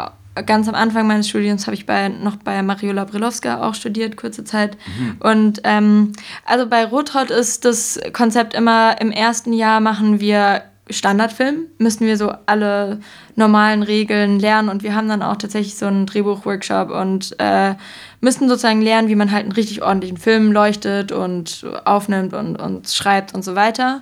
ganz am Anfang meines Studiums habe ich bei, noch bei Mariola Brilowska auch studiert, kurze Zeit. Mhm. Und ähm, also bei Rothold ist das Konzept immer, im ersten Jahr machen wir Standardfilm, müssen wir so alle normalen Regeln lernen und wir haben dann auch tatsächlich so einen Drehbuchworkshop und äh, müssten sozusagen lernen, wie man halt einen richtig ordentlichen Film leuchtet und aufnimmt und, und schreibt und so weiter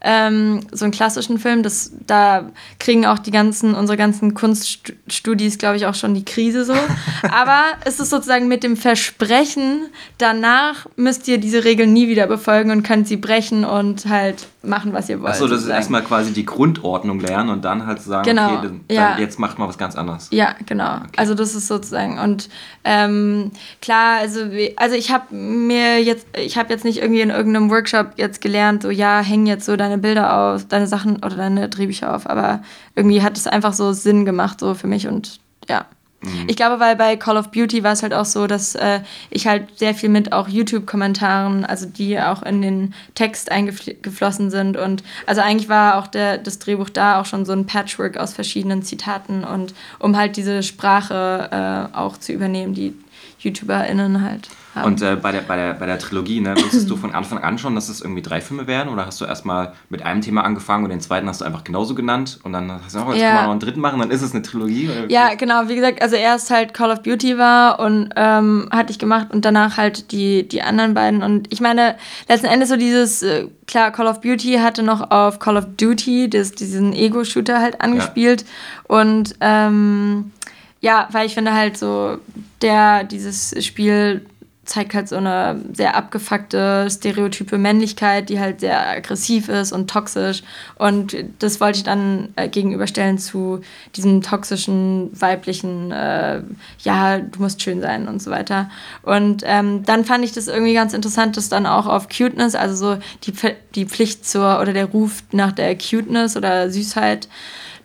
ähm, so einen klassischen Film. Das, da kriegen auch die ganzen, unsere ganzen Kunststudis, glaube ich, auch schon die Krise so. Aber es ist sozusagen mit dem Versprechen, danach müsst ihr diese Regeln nie wieder befolgen und könnt sie brechen und halt machen, was ihr wollt. Achso, das ist erstmal quasi die Grundordnung lernen und dann halt sagen, genau, okay, dann, ja. jetzt macht mal was ganz anderes. Ja, genau. Okay. Also das ist sozusagen und ähm, klar, also, also ich habe mir jetzt, ich habe jetzt nicht irgendwie in irgendeinem Workshop jetzt gelernt, so ja, häng jetzt so deine Bilder auf, deine Sachen oder deine Drehbücher auf, aber irgendwie hat es einfach so Sinn gemacht so für mich und ja. Mhm. Ich glaube, weil bei Call of Beauty war es halt auch so, dass äh, ich halt sehr viel mit auch YouTube-Kommentaren, also die auch in den Text eingeflossen sind. Und also eigentlich war auch der, das Drehbuch da auch schon so ein Patchwork aus verschiedenen Zitaten und um halt diese Sprache äh, auch zu übernehmen, die YouTuberInnen halt haben. Und äh, bei, der, bei, der, bei der Trilogie, ne, wusstest du von Anfang an schon, dass es irgendwie drei Filme werden? Oder hast du erstmal mit einem Thema angefangen und den zweiten hast du einfach genauso genannt? Und dann hast du, oh, jetzt ja. können wir noch einen dritten machen, dann ist es eine Trilogie? Oder? Ja, genau. Wie gesagt, also erst halt Call of Duty war und ähm, hatte ich gemacht und danach halt die, die anderen beiden. Und ich meine, letzten Endes so dieses, äh, klar, Call of Duty hatte noch auf Call of Duty das, diesen Ego-Shooter halt angespielt. Ja. Und ähm, ja, weil ich finde halt so, der, dieses Spiel zeigt halt so eine sehr abgefuckte, stereotype Männlichkeit, die halt sehr aggressiv ist und toxisch. Und das wollte ich dann äh, gegenüberstellen zu diesem toxischen, weiblichen, äh, ja, du musst schön sein und so weiter. Und ähm, dann fand ich das irgendwie ganz interessant, dass dann auch auf Cuteness, also so die, die Pflicht zur oder der Ruf nach der Cuteness oder Süßheit,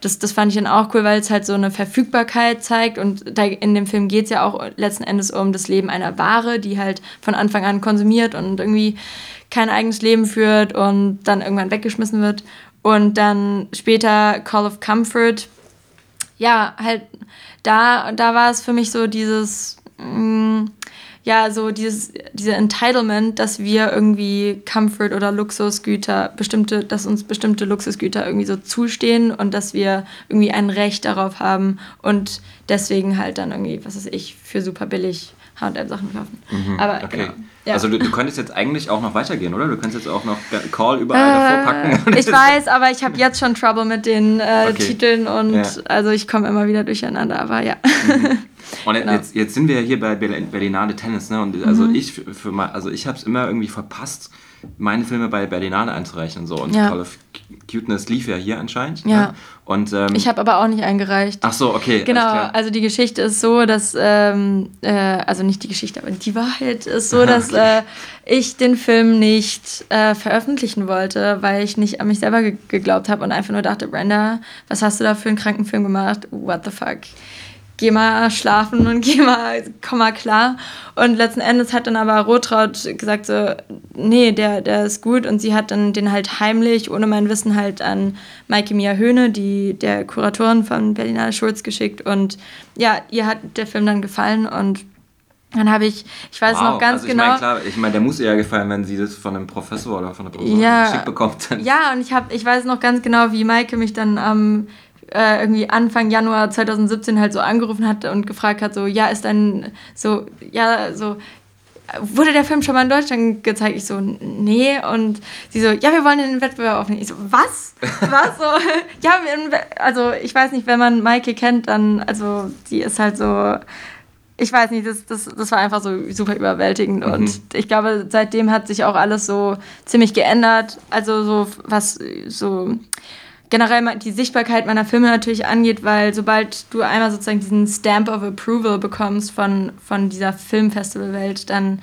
das, das fand ich dann auch cool, weil es halt so eine Verfügbarkeit zeigt. Und da in dem Film geht es ja auch letzten Endes um das Leben einer Ware, die halt von Anfang an konsumiert und irgendwie kein eigenes Leben führt und dann irgendwann weggeschmissen wird. Und dann später Call of Comfort. Ja, halt, da, da war es für mich so dieses. Mh, mm, ja, so dieses, diese Entitlement, dass wir irgendwie Comfort oder Luxusgüter, bestimmte, dass uns bestimmte Luxusgüter irgendwie so zustehen und dass wir irgendwie ein Recht darauf haben und deswegen halt dann irgendwie, was weiß ich, für super billig H&M-Sachen kaufen. Mhm, Aber okay. genau. Ja. Also du, du könntest jetzt eigentlich auch noch weitergehen, oder? Du könntest jetzt auch noch Call überall äh, davor packen. Ich weiß, aber ich habe jetzt schon Trouble mit den äh, okay. Titeln und ja. also ich komme immer wieder durcheinander, aber ja. Mhm. Und genau. jetzt, jetzt sind wir hier bei Berlinale Tennis, ne? Und also mhm. ich für mal, also ich habe es immer irgendwie verpasst, meine Filme bei Berlinale einzureichen und so. Und ja. Call of Cuteness lief ja hier anscheinend. Ja. Ne? Und, ähm, ich habe aber auch nicht eingereicht. Ach so, okay. Genau, also die Geschichte ist so, dass, ähm, äh, also nicht die Geschichte, aber die Wahrheit ist so, dass okay. äh, ich den Film nicht äh, veröffentlichen wollte, weil ich nicht an mich selber ge geglaubt habe und einfach nur dachte, Brenda, was hast du da für einen kranken Film gemacht? What the fuck? Geh mal schlafen und geh mal, komm mal klar. Und letzten Endes hat dann aber Rotraud gesagt so, nee, der, der ist gut. Und sie hat dann den halt heimlich, ohne mein Wissen, halt an Maike Mia Höhne, die der Kuratorin von Berlinale Schulz, geschickt. Und ja, ihr hat der Film dann gefallen und dann habe ich, ich weiß wow. noch ganz also ich genau. Mein, klar, ich meine, der muss ihr ja gefallen, wenn sie das von einem Professor oder von einer Professorin ja, geschickt bekommt. Ja, und ich, hab, ich weiß noch ganz genau, wie Maike mich dann am äh, irgendwie Anfang Januar 2017 halt so angerufen hat und gefragt hat, so, ja, ist dann so, ja, so, wurde der Film schon mal in Deutschland gezeigt? Ich so, nee. Und sie so, ja, wir wollen den Wettbewerb aufnehmen. Ich so, was? Was? so, ja, also ich weiß nicht, wenn man Maike kennt, dann, also sie ist halt so, ich weiß nicht, das, das, das war einfach so super überwältigend. Mhm. Und ich glaube, seitdem hat sich auch alles so ziemlich geändert. Also so, was so generell die Sichtbarkeit meiner Filme natürlich angeht, weil sobald du einmal sozusagen diesen Stamp of Approval bekommst von, von dieser Filmfestivalwelt, dann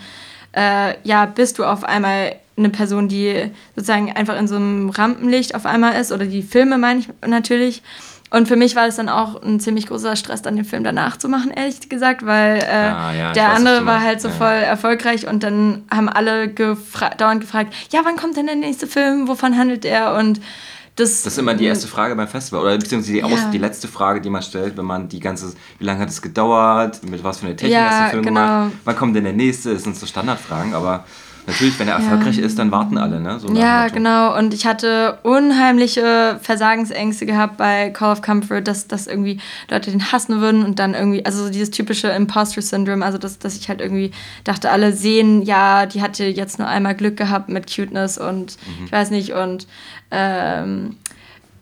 äh, ja, bist du auf einmal eine Person, die sozusagen einfach in so einem Rampenlicht auf einmal ist, oder die Filme meine ich natürlich. Und für mich war das dann auch ein ziemlich großer Stress, dann den Film danach zu machen, ehrlich gesagt, weil äh, ah, ja, der weiß, andere war halt so ja. voll erfolgreich und dann haben alle gefra dauernd gefragt, ja, wann kommt denn der nächste Film, wovon handelt er? Und das, das ist immer die erste Frage beim Festival oder beziehungsweise die, ja. die letzte Frage, die man stellt, wenn man die ganze, wie lange hat es gedauert, mit was für eine Technik ja, hast du Film genau. gemacht, wann kommt denn der nächste, das sind so Standardfragen, aber natürlich, wenn er erfolgreich ja. ist, dann warten alle, ne? So ja, genau. Und ich hatte unheimliche Versagensängste gehabt bei Call of Comfort, dass, dass irgendwie Leute den hassen würden und dann irgendwie, also so dieses typische Imposter-Syndrom, also dass, dass ich halt irgendwie dachte, alle sehen, ja, die hatte jetzt nur einmal Glück gehabt mit Cuteness und mhm. ich weiß nicht, und ähm,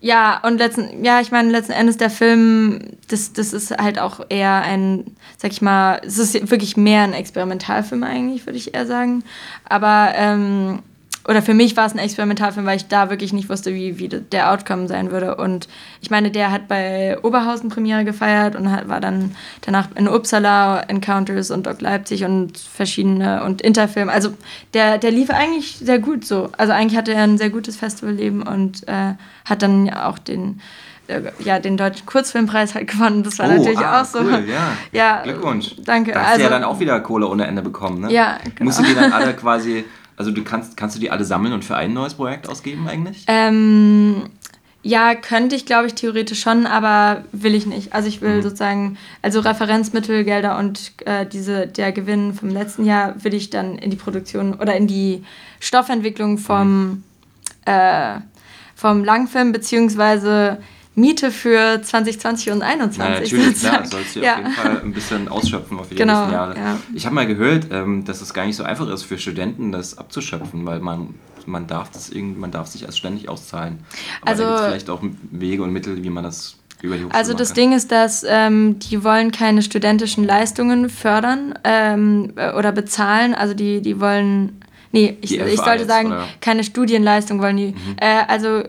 ja, und letzten, ja, ich meine, letzten Endes der Film, das, das ist halt auch eher ein, sag ich mal, es ist wirklich mehr ein Experimentalfilm eigentlich, würde ich eher sagen. Aber ähm, oder für mich war es ein Experimentalfilm, weil ich da wirklich nicht wusste, wie, wie der Outcome sein würde. Und ich meine, der hat bei Oberhausen Premiere gefeiert und hat, war dann danach in Uppsala, Encounters und Doc Leipzig und verschiedene und Interfilm. Also der, der lief eigentlich sehr gut so. Also eigentlich hatte er ein sehr gutes Festivalleben und äh, hat dann auch den äh, ja, den deutschen Kurzfilmpreis halt gewonnen. Das war oh, natürlich ah, auch so. Cool, ja. ja. Glückwunsch. Danke. Da hast also, du ja dann auch wieder Kohle ohne Ende bekommen, ne? Ja, genau. Musst du die dann alle quasi also du kannst, kannst du die alle sammeln und für ein neues Projekt ausgeben eigentlich? Ähm, ja, könnte ich, glaube ich, theoretisch schon, aber will ich nicht. Also ich will mhm. sozusagen, also Referenzmittelgelder und äh, diese, der Gewinn vom letzten Jahr will ich dann in die Produktion oder in die Stoffentwicklung vom, mhm. äh, vom Langfilm beziehungsweise Miete für 2020 und 2021. Na, natürlich, klar, sollst du ja. auf jeden Fall ein bisschen ausschöpfen auf die genau, nächsten Jahre. Ja. Ich habe mal gehört, ähm, dass es gar nicht so einfach ist für Studenten, das abzuschöpfen, weil man, man, darf, das irgend, man darf sich als ständig auszahlen. Aber also, da gibt vielleicht auch Wege und Mittel, wie man das über die Also das Ding ist, dass ähm, die wollen keine studentischen Leistungen fördern ähm, oder bezahlen. Also die, die wollen... Nee, ich, ich sollte sagen, oder? keine Studienleistung wollen die. Mhm. Äh, also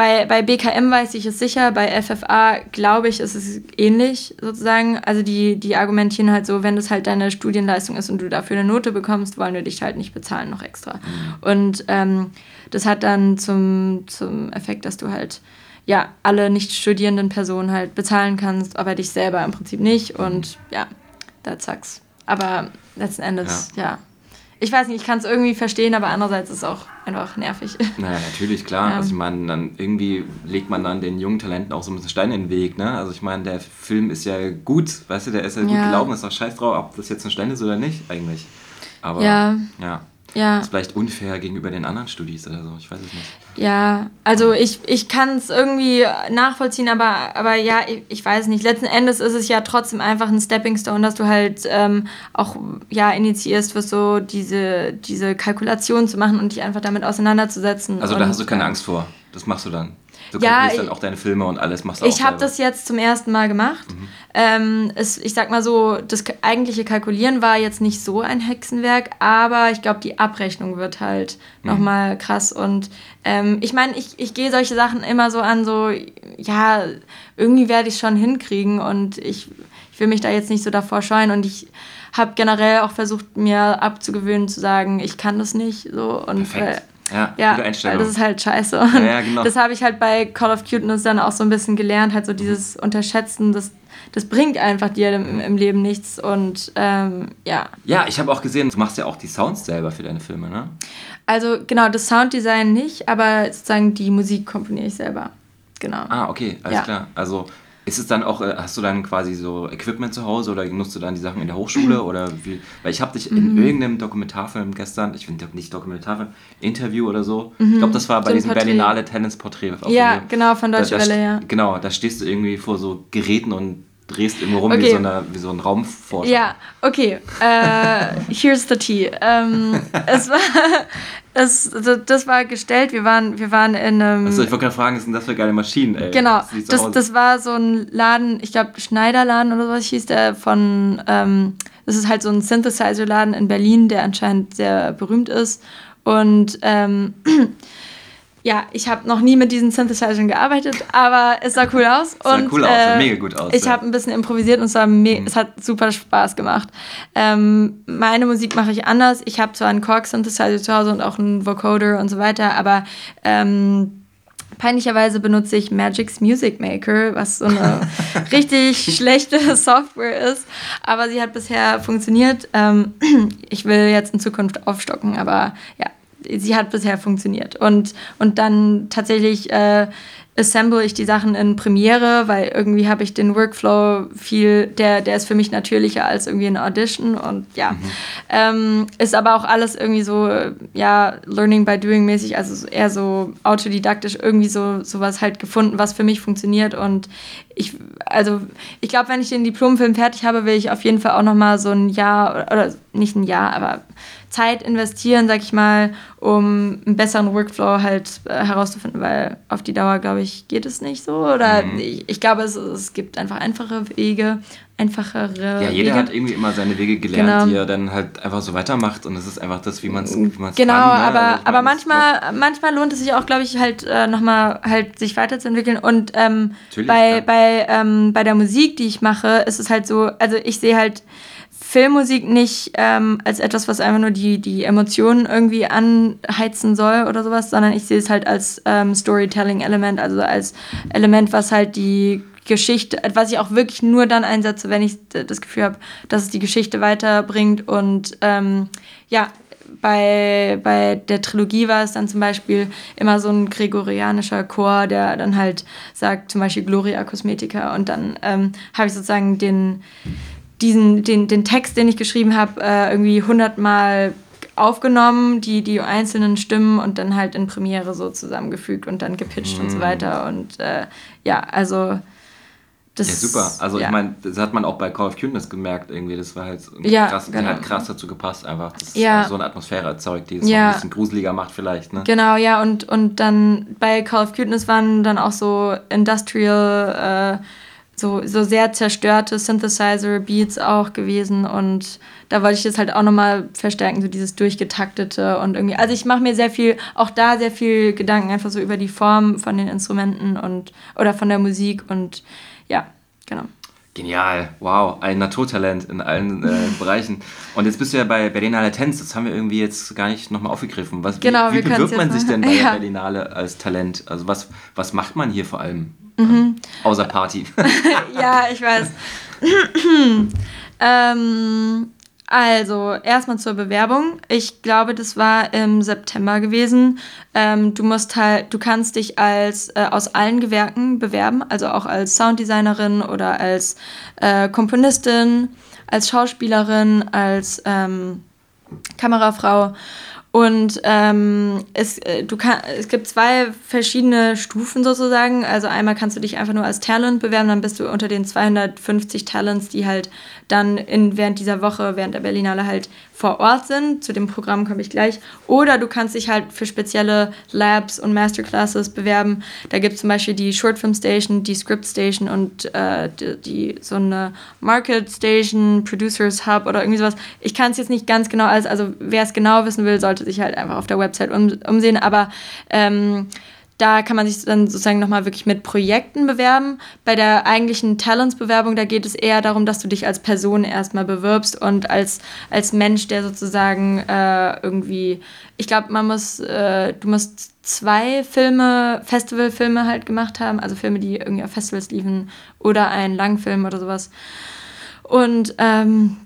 bei, bei BKM weiß ich es sicher, bei FFA glaube ich, ist es ähnlich sozusagen. Also die, die argumentieren halt so, wenn das halt deine Studienleistung ist und du dafür eine Note bekommst, wollen wir dich halt nicht bezahlen noch extra. Mhm. Und ähm, das hat dann zum, zum Effekt, dass du halt ja, alle nicht studierenden Personen halt bezahlen kannst, aber dich selber im Prinzip nicht. Und ja, that sucks. Aber letzten Endes, ja. ja. Ich weiß nicht, ich kann es irgendwie verstehen, aber andererseits ist es auch einfach nervig. Naja, natürlich, klar. Ja. Also ich meine, dann irgendwie legt man dann den jungen Talenten auch so ein bisschen Stein in den Weg, ne? Also ich meine, der Film ist ja gut, weißt du, der ist ja, ja. gut gelaufen, ist doch scheiß drauf, ob das jetzt ein Stein ist oder nicht, eigentlich. Aber ja. ja. Ja. Das ist vielleicht unfair gegenüber den anderen Studis oder so, ich weiß es nicht. Ja, also ich, ich kann es irgendwie nachvollziehen, aber, aber ja, ich, ich, weiß nicht. Letzten Endes ist es ja trotzdem einfach ein Stepping Stone, dass du halt ähm, auch ja, initiierst, was so diese, diese Kalkulation zu machen und dich einfach damit auseinanderzusetzen. Also da hast du keine Angst vor. Das machst du dann. Du ja, dann auch deine Filme und alles machst du Ich habe das jetzt zum ersten Mal gemacht. Mhm. Ähm, es, ich sag mal so, das eigentliche Kalkulieren war jetzt nicht so ein Hexenwerk, aber ich glaube, die Abrechnung wird halt mhm. nochmal krass. Und ähm, ich meine, ich, ich gehe solche Sachen immer so an, so, ja, irgendwie werde ich schon hinkriegen und ich, ich will mich da jetzt nicht so davor scheuen und ich habe generell auch versucht, mir abzugewöhnen, zu sagen, ich kann das nicht. So. Und Perfekt. Ja, ja gute Einstellung. Das ist halt scheiße. Ja, ja, genau. Das habe ich halt bei Call of Cuteness dann auch so ein bisschen gelernt, halt so dieses Unterschätzen, das, das bringt einfach dir im, im Leben nichts und ähm, ja. Ja, ich habe auch gesehen, du machst ja auch die Sounds selber für deine Filme, ne? Also genau, das Sounddesign nicht, aber sozusagen die Musik komponiere ich selber. Genau. Ah, okay, alles ja. klar. Also ist es dann auch, äh, hast du dann quasi so Equipment zu Hause oder nutzt du dann die Sachen in der Hochschule oder wie? Weil ich habe dich in mhm. irgendeinem Dokumentarfilm gestern, ich finde nicht Dokumentarfilm, Interview oder so, mhm. ich glaube, das war bei so diesem Porträt. Berlinale Tennis Porträt. Ja, genau, von Deutsche da, Welle, ja. Genau, da stehst du irgendwie vor so Geräten und drehst immer rum okay. wie, so eine, wie so ein Raumforscher. Ja, okay. Uh, here's the tea. Um, es war, es, das war gestellt, wir waren, wir waren in einem... Also ich wollte gerade fragen, was sind das für geile Maschinen, ey? Genau, das, das war so ein Laden, ich glaube Schneiderladen oder sowas hieß der, von... Ähm, das ist halt so ein Synthesizer-Laden in Berlin, der anscheinend sehr berühmt ist. Und... Ähm, ja, ich habe noch nie mit diesen Synthesizern gearbeitet, aber es sah cool aus. Es sah und, cool aus, äh, mega gut aus. Ich ja. habe ein bisschen improvisiert und es, mhm. es hat super Spaß gemacht. Ähm, meine Musik mache ich anders. Ich habe zwar einen Korg-Synthesizer zu Hause und auch einen Vocoder und so weiter, aber ähm, peinlicherweise benutze ich Magic's Music Maker, was so eine richtig schlechte Software ist. Aber sie hat bisher funktioniert. Ähm, ich will jetzt in Zukunft aufstocken, aber ja, sie hat bisher funktioniert. Und, und dann tatsächlich äh, assemble ich die Sachen in Premiere, weil irgendwie habe ich den Workflow viel, der, der ist für mich natürlicher als irgendwie eine Audition und ja. Mhm. Ähm, ist aber auch alles irgendwie so, ja, Learning by Doing mäßig, also eher so autodidaktisch irgendwie so sowas halt gefunden, was für mich funktioniert und ich, also ich glaube, wenn ich den Diplomfilm fertig habe, will ich auf jeden Fall auch nochmal so ein Jahr, oder, oder nicht ein Jahr, aber Zeit investieren, sag ich mal, um einen besseren Workflow halt äh, herauszufinden, weil auf die Dauer, glaube ich, geht es nicht so. Oder mhm. ich, ich, glaube, es, es gibt einfach einfache Wege, einfachere. Ja, jeder Wege. hat irgendwie immer seine Wege gelernt, genau. die er dann halt einfach so weitermacht und es ist einfach das, wie man es Genau, kann, ne? aber, also aber manchmal, manchmal lohnt es sich auch, glaube ich, halt äh, nochmal halt sich weiterzuentwickeln. Und ähm, bei, ja. bei, ähm, bei der Musik, die ich mache, ist es halt so, also ich sehe halt Filmmusik nicht ähm, als etwas, was einfach nur die, die Emotionen irgendwie anheizen soll oder sowas, sondern ich sehe es halt als ähm, Storytelling-Element, also als Element, was halt die Geschichte, was ich auch wirklich nur dann einsetze, wenn ich das Gefühl habe, dass es die Geschichte weiterbringt. Und ähm, ja, bei, bei der Trilogie war es dann zum Beispiel immer so ein gregorianischer Chor, der dann halt sagt, zum Beispiel Gloria Cosmetica. Und dann ähm, habe ich sozusagen den diesen, den, den Text, den ich geschrieben habe, äh, irgendwie hundertmal aufgenommen, die, die einzelnen Stimmen und dann halt in Premiere so zusammengefügt und dann gepitcht mm. und so mm. weiter. Und äh, ja, also das Ja, super. Also ja. ich meine, das hat man auch bei Call of Cuteness gemerkt irgendwie. Das war halt ja, krass, genau. hat krass dazu gepasst einfach. Das ja. so eine Atmosphäre erzeugt, die es ja. ein bisschen gruseliger macht vielleicht. Ne? Genau, ja. Und, und dann bei Call of Cuteness waren dann auch so Industrial... Äh, so, so sehr zerstörte Synthesizer-Beats auch gewesen und da wollte ich das halt auch nochmal verstärken, so dieses durchgetaktete und irgendwie, also ich mache mir sehr viel, auch da sehr viel Gedanken einfach so über die Form von den Instrumenten und oder von der Musik und ja, genau. Genial, wow, ein Naturtalent in allen äh, Bereichen. Und jetzt bist du ja bei Berlinale Tenz, das haben wir irgendwie jetzt gar nicht nochmal aufgegriffen. Was, genau, wie, wie bewirbt man sich denn bei ja. der Berlinale als Talent? Also was, was macht man hier vor allem? Mhm. Außer Party. ja, ich weiß. ähm, also, erstmal zur Bewerbung. Ich glaube, das war im September gewesen. Ähm, du musst halt, du kannst dich als äh, aus allen Gewerken bewerben, also auch als Sounddesignerin oder als äh, Komponistin, als Schauspielerin, als ähm, Kamerafrau. Und ähm, es, äh, du kann, es gibt zwei verschiedene Stufen sozusagen. Also einmal kannst du dich einfach nur als Talent bewerben, dann bist du unter den 250 Talents, die halt dann in, während dieser Woche, während der Berlinale halt vor Ort sind. Zu dem Programm komme ich gleich. Oder du kannst dich halt für spezielle Labs und Masterclasses bewerben. Da gibt es zum Beispiel die Shortfilm Station, die Script Station und äh, die, die, so eine Market Station, Producers Hub oder irgendwie sowas. Ich kann es jetzt nicht ganz genau alles, also wer es genau wissen will, sollte sich halt einfach auf der Website um, umsehen. Aber ähm, da kann man sich dann sozusagen nochmal wirklich mit Projekten bewerben. Bei der eigentlichen Talentsbewerbung, da geht es eher darum, dass du dich als Person erstmal bewirbst und als, als Mensch, der sozusagen äh, irgendwie, ich glaube, man muss, äh, du musst zwei Filme, Festivalfilme halt gemacht haben, also Filme, die irgendwie auf Festivals liefen oder einen Langfilm oder sowas. Und ähm,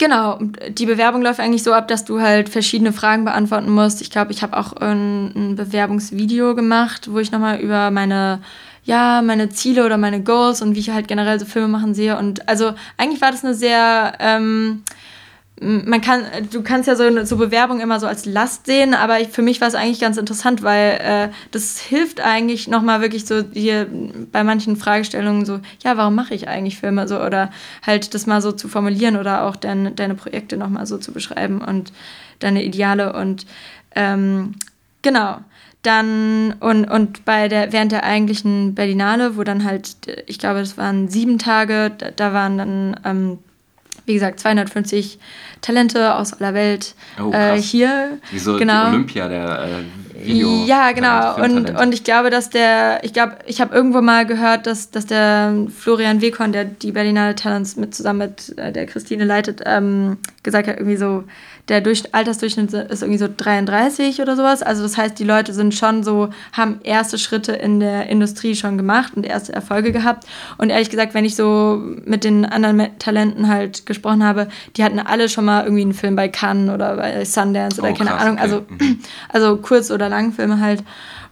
Genau, die Bewerbung läuft eigentlich so ab, dass du halt verschiedene Fragen beantworten musst. Ich glaube, ich habe auch ein, ein, Bewerbungsvideo gemacht, wo ich nochmal über meine, ja, meine Ziele oder meine Goals und wie ich halt generell so Filme machen sehe. Und also eigentlich war das eine sehr ähm, man kann, du kannst ja so, so Bewerbung immer so als Last sehen, aber für mich war es eigentlich ganz interessant, weil äh, das hilft eigentlich nochmal wirklich so hier bei manchen Fragestellungen so, ja, warum mache ich eigentlich Filme so oder halt das mal so zu formulieren oder auch dein, deine Projekte nochmal so zu beschreiben und deine Ideale und ähm, genau. Dann und, und bei der, während der eigentlichen Berlinale, wo dann halt, ich glaube, das waren sieben Tage, da, da waren dann, ähm, wie gesagt, 250 Talente aus aller Welt oh, äh, hier. Wie so genau. Olympia, der äh, Video. Ja, genau. Und, und ich glaube, dass der, ich glaube, ich habe irgendwo mal gehört, dass, dass der Florian Wekon, der die Berliner Talents mit zusammen mit äh, der Christine leitet, ähm, gesagt hat, irgendwie so, der Durch Altersdurchschnitt ist irgendwie so 33 oder sowas. Also das heißt, die Leute sind schon so, haben erste Schritte in der Industrie schon gemacht und erste Erfolge gehabt. Und ehrlich gesagt, wenn ich so mit den anderen Talenten halt gesprochen habe, die hatten alle schon mal irgendwie einen Film bei Cannes oder bei Sundance oder oh, keine krass, Ahnung. Also, mhm. also Kurz- oder Langfilme halt.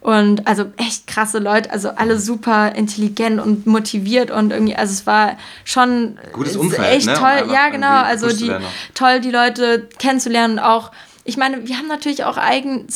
Und also echt krasse Leute, also alle super intelligent und motiviert und irgendwie, also es war schon Gutes Umfeld, echt ne? toll. Ja, genau, also die toll, die Leute kennenzulernen und auch ich meine, wir haben natürlich auch eigen,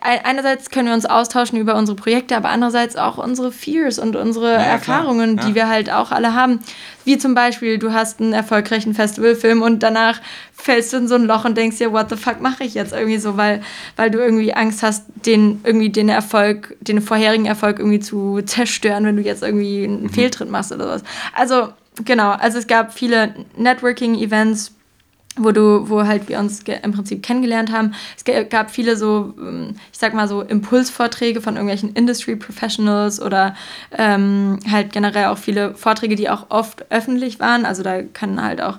einerseits können wir uns austauschen über unsere Projekte, aber andererseits auch unsere Fears und unsere ja, Erfahrungen, ja. die wir halt auch alle haben. Wie zum Beispiel, du hast einen erfolgreichen Festivalfilm und danach fällst du in so ein Loch und denkst dir, what the fuck mache ich jetzt irgendwie so, weil, weil du irgendwie Angst hast, den irgendwie den Erfolg, den vorherigen Erfolg irgendwie zu zerstören, wenn du jetzt irgendwie einen mhm. Fehltritt machst oder sowas. Also, genau, also es gab viele Networking-Events, wo du, wo halt wir uns im Prinzip kennengelernt haben. Es gab viele so, ähm, ich sag mal so Impulsvorträge von irgendwelchen Industry Professionals oder ähm, halt generell auch viele Vorträge, die auch oft öffentlich waren. Also da können halt auch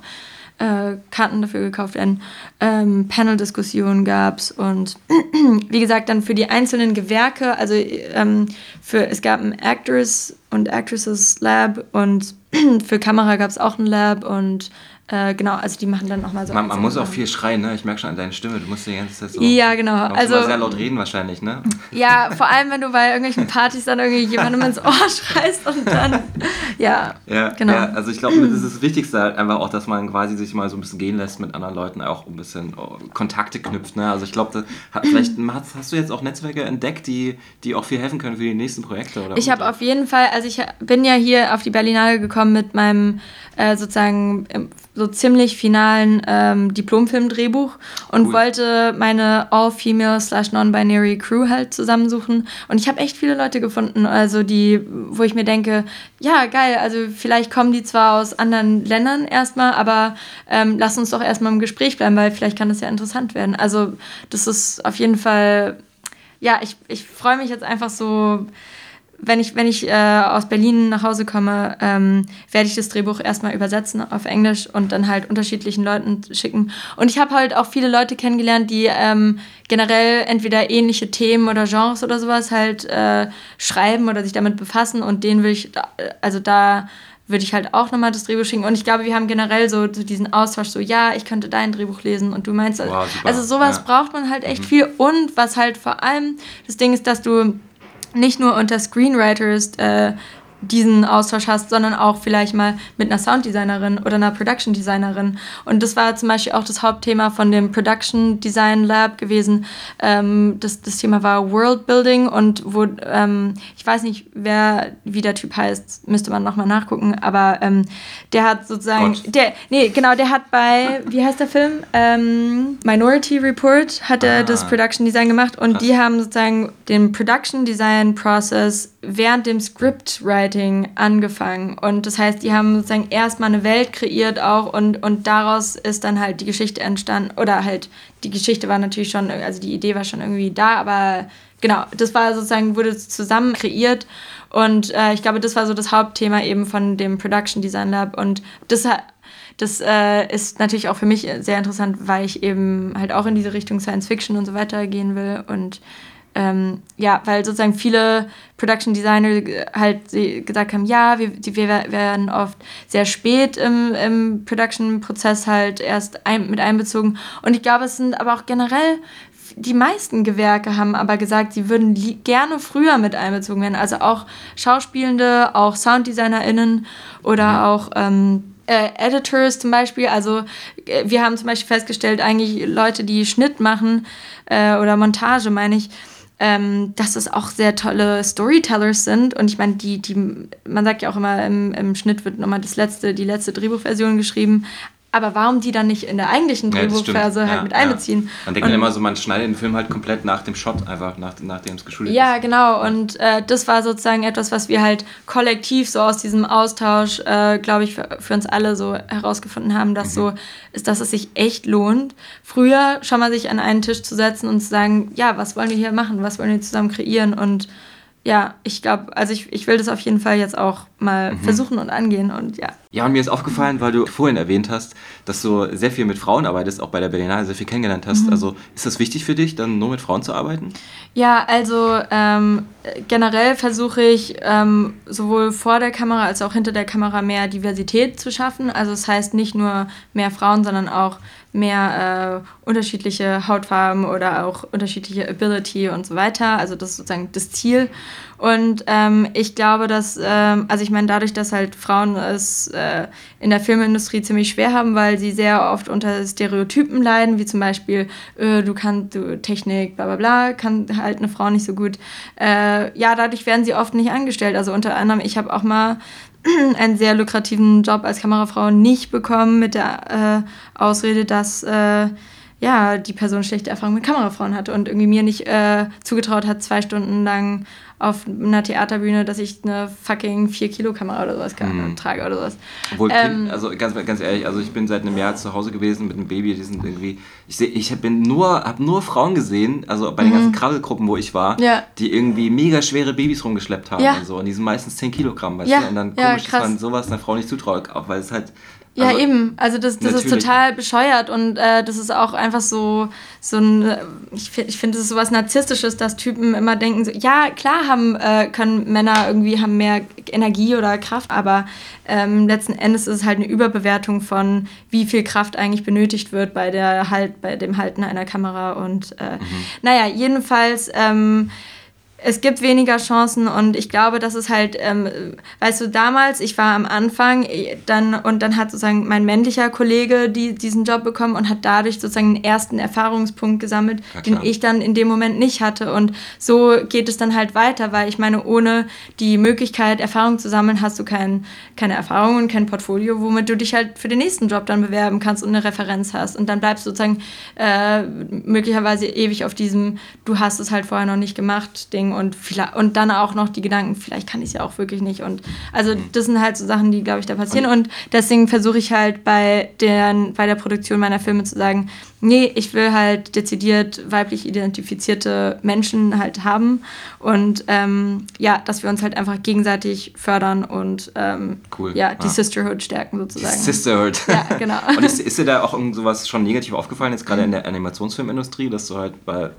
äh, Karten dafür gekauft werden. Ähm, Panel-Diskussionen gab es und wie gesagt dann für die einzelnen Gewerke, also ähm, für es gab ein Actors und Actresses Lab und für Kamera gab es auch ein Lab und äh, genau, also die machen dann nochmal so. Man, man muss auch viel schreien, ne? Ich merke schon an deiner Stimme, du musst die ganze Zeit so. Ja, genau. Also sehr laut reden wahrscheinlich, ne? Ja, vor allem wenn du bei irgendwelchen Partys dann irgendwie jemandem ins Ohr schreist und dann. Ja, ja genau. Ja, also ich glaube, das ist das Wichtigste halt einfach auch, dass man quasi sich mal so ein bisschen gehen lässt mit anderen Leuten, auch ein bisschen oh, Kontakte knüpft, ne? Also ich glaube, vielleicht hast, hast, du jetzt auch Netzwerke entdeckt, die, die auch viel helfen können für die nächsten Projekte, oder? Ich habe auf jeden Fall, also ich bin ja hier auf die Berlinale gekommen mit meinem äh, sozusagen so ziemlich finalen ähm, Diplomfilm-Drehbuch und cool. wollte meine All-Female slash Non-Binary Crew halt zusammensuchen. Und ich habe echt viele Leute gefunden, also die, wo ich mir denke, ja, geil, also vielleicht kommen die zwar aus anderen Ländern erstmal, aber ähm, lass uns doch erstmal im Gespräch bleiben, weil vielleicht kann das ja interessant werden. Also das ist auf jeden Fall, ja, ich, ich freue mich jetzt einfach so wenn ich, wenn ich äh, aus Berlin nach Hause komme, ähm, werde ich das Drehbuch erstmal übersetzen auf Englisch und dann halt unterschiedlichen Leuten schicken. Und ich habe halt auch viele Leute kennengelernt, die ähm, generell entweder ähnliche Themen oder Genres oder sowas halt äh, schreiben oder sich damit befassen und denen will ich, also da würde ich halt auch nochmal das Drehbuch schicken. Und ich glaube, wir haben generell so, so diesen Austausch, so ja, ich könnte dein Drehbuch lesen und du meinst, wow, also sowas ja. braucht man halt echt mhm. viel. Und was halt vor allem das Ding ist, dass du nicht nur unter Screenwriters äh, diesen Austausch hast, sondern auch vielleicht mal mit einer Sounddesignerin oder einer Production Designerin. Und das war zum Beispiel auch das Hauptthema von dem Production Design Lab gewesen. Ähm, das, das Thema war World Building und wo, ähm, ich weiß nicht, wer, wie der Typ heißt, müsste man nochmal nachgucken, aber ähm, der hat sozusagen, Gott. der, nee, genau, der hat bei, wie heißt der Film? Ähm, Minority Report hat er ah. das Production Design gemacht und Krass. die haben sozusagen den Production Design Process während dem Script Writing angefangen. Und das heißt, die haben sozusagen erstmal eine Welt kreiert auch und, und daraus ist dann halt die Geschichte entstanden. Oder halt, die Geschichte war natürlich schon, also die Idee war schon irgendwie da, aber genau, das war sozusagen, wurde zusammen kreiert. Und äh, ich glaube, das war so das Hauptthema eben von dem Production Design Lab. Und das das äh, ist natürlich auch für mich sehr interessant, weil ich eben halt auch in diese Richtung Science Fiction und so weiter gehen will. Und ähm, ja, weil sozusagen viele Production Designer halt gesagt haben, ja, wir, wir werden oft sehr spät im, im Production-Prozess halt erst ein, mit einbezogen. Und ich glaube, es sind aber auch generell die meisten Gewerke haben aber gesagt, sie würden gerne früher mit einbezogen werden. Also auch Schauspielende, auch SounddesignerInnen oder mhm. auch ähm, äh, Editors zum Beispiel. Also äh, wir haben zum Beispiel festgestellt, eigentlich Leute, die Schnitt machen äh, oder Montage, meine ich, ähm, dass es auch sehr tolle Storytellers sind. Und ich meine, die, die, man sagt ja auch immer, im, im Schnitt wird nochmal das letzte, die letzte Drehbuchversion geschrieben. Aber warum die dann nicht in der eigentlichen Drehbuchphase ja, halt ja, mit einbeziehen? Ja. Man denkt dann immer so, man schneidet den Film halt komplett nach dem Shot, einfach nach, nachdem es geschult ja, ist. Ja, genau. Und äh, das war sozusagen etwas, was wir halt kollektiv so aus diesem Austausch, äh, glaube ich, für, für, uns alle so herausgefunden haben, dass mhm. so ist, dass es sich echt lohnt, früher schon mal sich an einen Tisch zu setzen und zu sagen, ja, was wollen wir hier machen, was wollen wir zusammen kreieren und ja, ich glaube, also ich, ich will das auf jeden Fall jetzt auch mal mhm. versuchen und angehen und ja. Ja, und mir ist aufgefallen, weil du vorhin erwähnt hast, dass du sehr viel mit Frauen arbeitest, auch bei der Berlinale sehr viel kennengelernt hast. Mhm. Also ist das wichtig für dich, dann nur mit Frauen zu arbeiten? Ja, also ähm, generell versuche ich ähm, sowohl vor der Kamera als auch hinter der Kamera mehr Diversität zu schaffen. Also das heißt nicht nur mehr Frauen, sondern auch mehr äh, unterschiedliche Hautfarben oder auch unterschiedliche Ability und so weiter. Also das ist sozusagen das Ziel. Und ähm, ich glaube, dass, ähm, also ich meine, dadurch, dass halt Frauen es äh, in der Filmindustrie ziemlich schwer haben, weil sie sehr oft unter Stereotypen leiden, wie zum Beispiel, äh, du kannst, du Technik, bla bla bla, kann halt eine Frau nicht so gut. Äh, ja, dadurch werden sie oft nicht angestellt. Also unter anderem, ich habe auch mal einen sehr lukrativen Job als Kamerafrau nicht bekommen mit der äh, Ausrede, dass äh, ja, die Person schlechte Erfahrungen mit Kamerafrauen hatte und irgendwie mir nicht äh, zugetraut hat, zwei Stunden lang auf einer Theaterbühne, dass ich eine fucking 4-Kilo-Kamera oder sowas mhm. trage oder sowas. Obwohl, ähm, also ganz, ganz ehrlich, also ich bin seit einem Jahr zu Hause gewesen mit einem Baby, die sind irgendwie, ich sehe, ich bin nur, habe nur Frauen gesehen, also bei den mhm. ganzen Krabbelgruppen, wo ich war, ja. die irgendwie mega schwere Babys rumgeschleppt haben ja. und so und die sind meistens 10 Kilogramm, weißt ja. du, und dann komisch, dass man sowas einer Frau nicht zutraut, auch weil es halt ja, also, eben. Also das, das ist total bescheuert und äh, das ist auch einfach so, so ein, ich finde, ich find, das ist sowas Narzisstisches, dass Typen immer denken, so, ja, klar haben, äh, können Männer irgendwie haben mehr Energie oder Kraft, aber ähm, letzten Endes ist es halt eine Überbewertung von, wie viel Kraft eigentlich benötigt wird bei der halt, bei dem Halten einer Kamera und äh, mhm. naja, jedenfalls ähm, es gibt weniger Chancen und ich glaube, dass es halt, ähm, weißt du, damals, ich war am Anfang dann und dann hat sozusagen mein männlicher Kollege die, diesen Job bekommen und hat dadurch sozusagen einen ersten Erfahrungspunkt gesammelt, ja, den ich dann in dem Moment nicht hatte. Und so geht es dann halt weiter, weil ich meine, ohne die Möglichkeit, Erfahrung zu sammeln, hast du kein, keine Erfahrung und kein Portfolio, womit du dich halt für den nächsten Job dann bewerben kannst und eine Referenz hast. Und dann bleibst du sozusagen äh, möglicherweise ewig auf diesem, du hast es halt vorher noch nicht gemacht, Ding und, und dann auch noch die Gedanken, vielleicht kann ich es ja auch wirklich nicht. Und also mhm. das sind halt so Sachen, die, glaube ich, da passieren. Und, und deswegen versuche ich halt bei, den, bei der Produktion meiner Filme zu sagen, nee, ich will halt dezidiert weiblich identifizierte Menschen halt haben. Und ähm, ja, dass wir uns halt einfach gegenseitig fördern und ähm, cool. ja, die ja. Sisterhood stärken sozusagen. Die Sisterhood. Ja, genau. und ist, ist dir da auch irgend sowas schon negativ aufgefallen, jetzt gerade in der Animationsfilmindustrie, dass du halt bei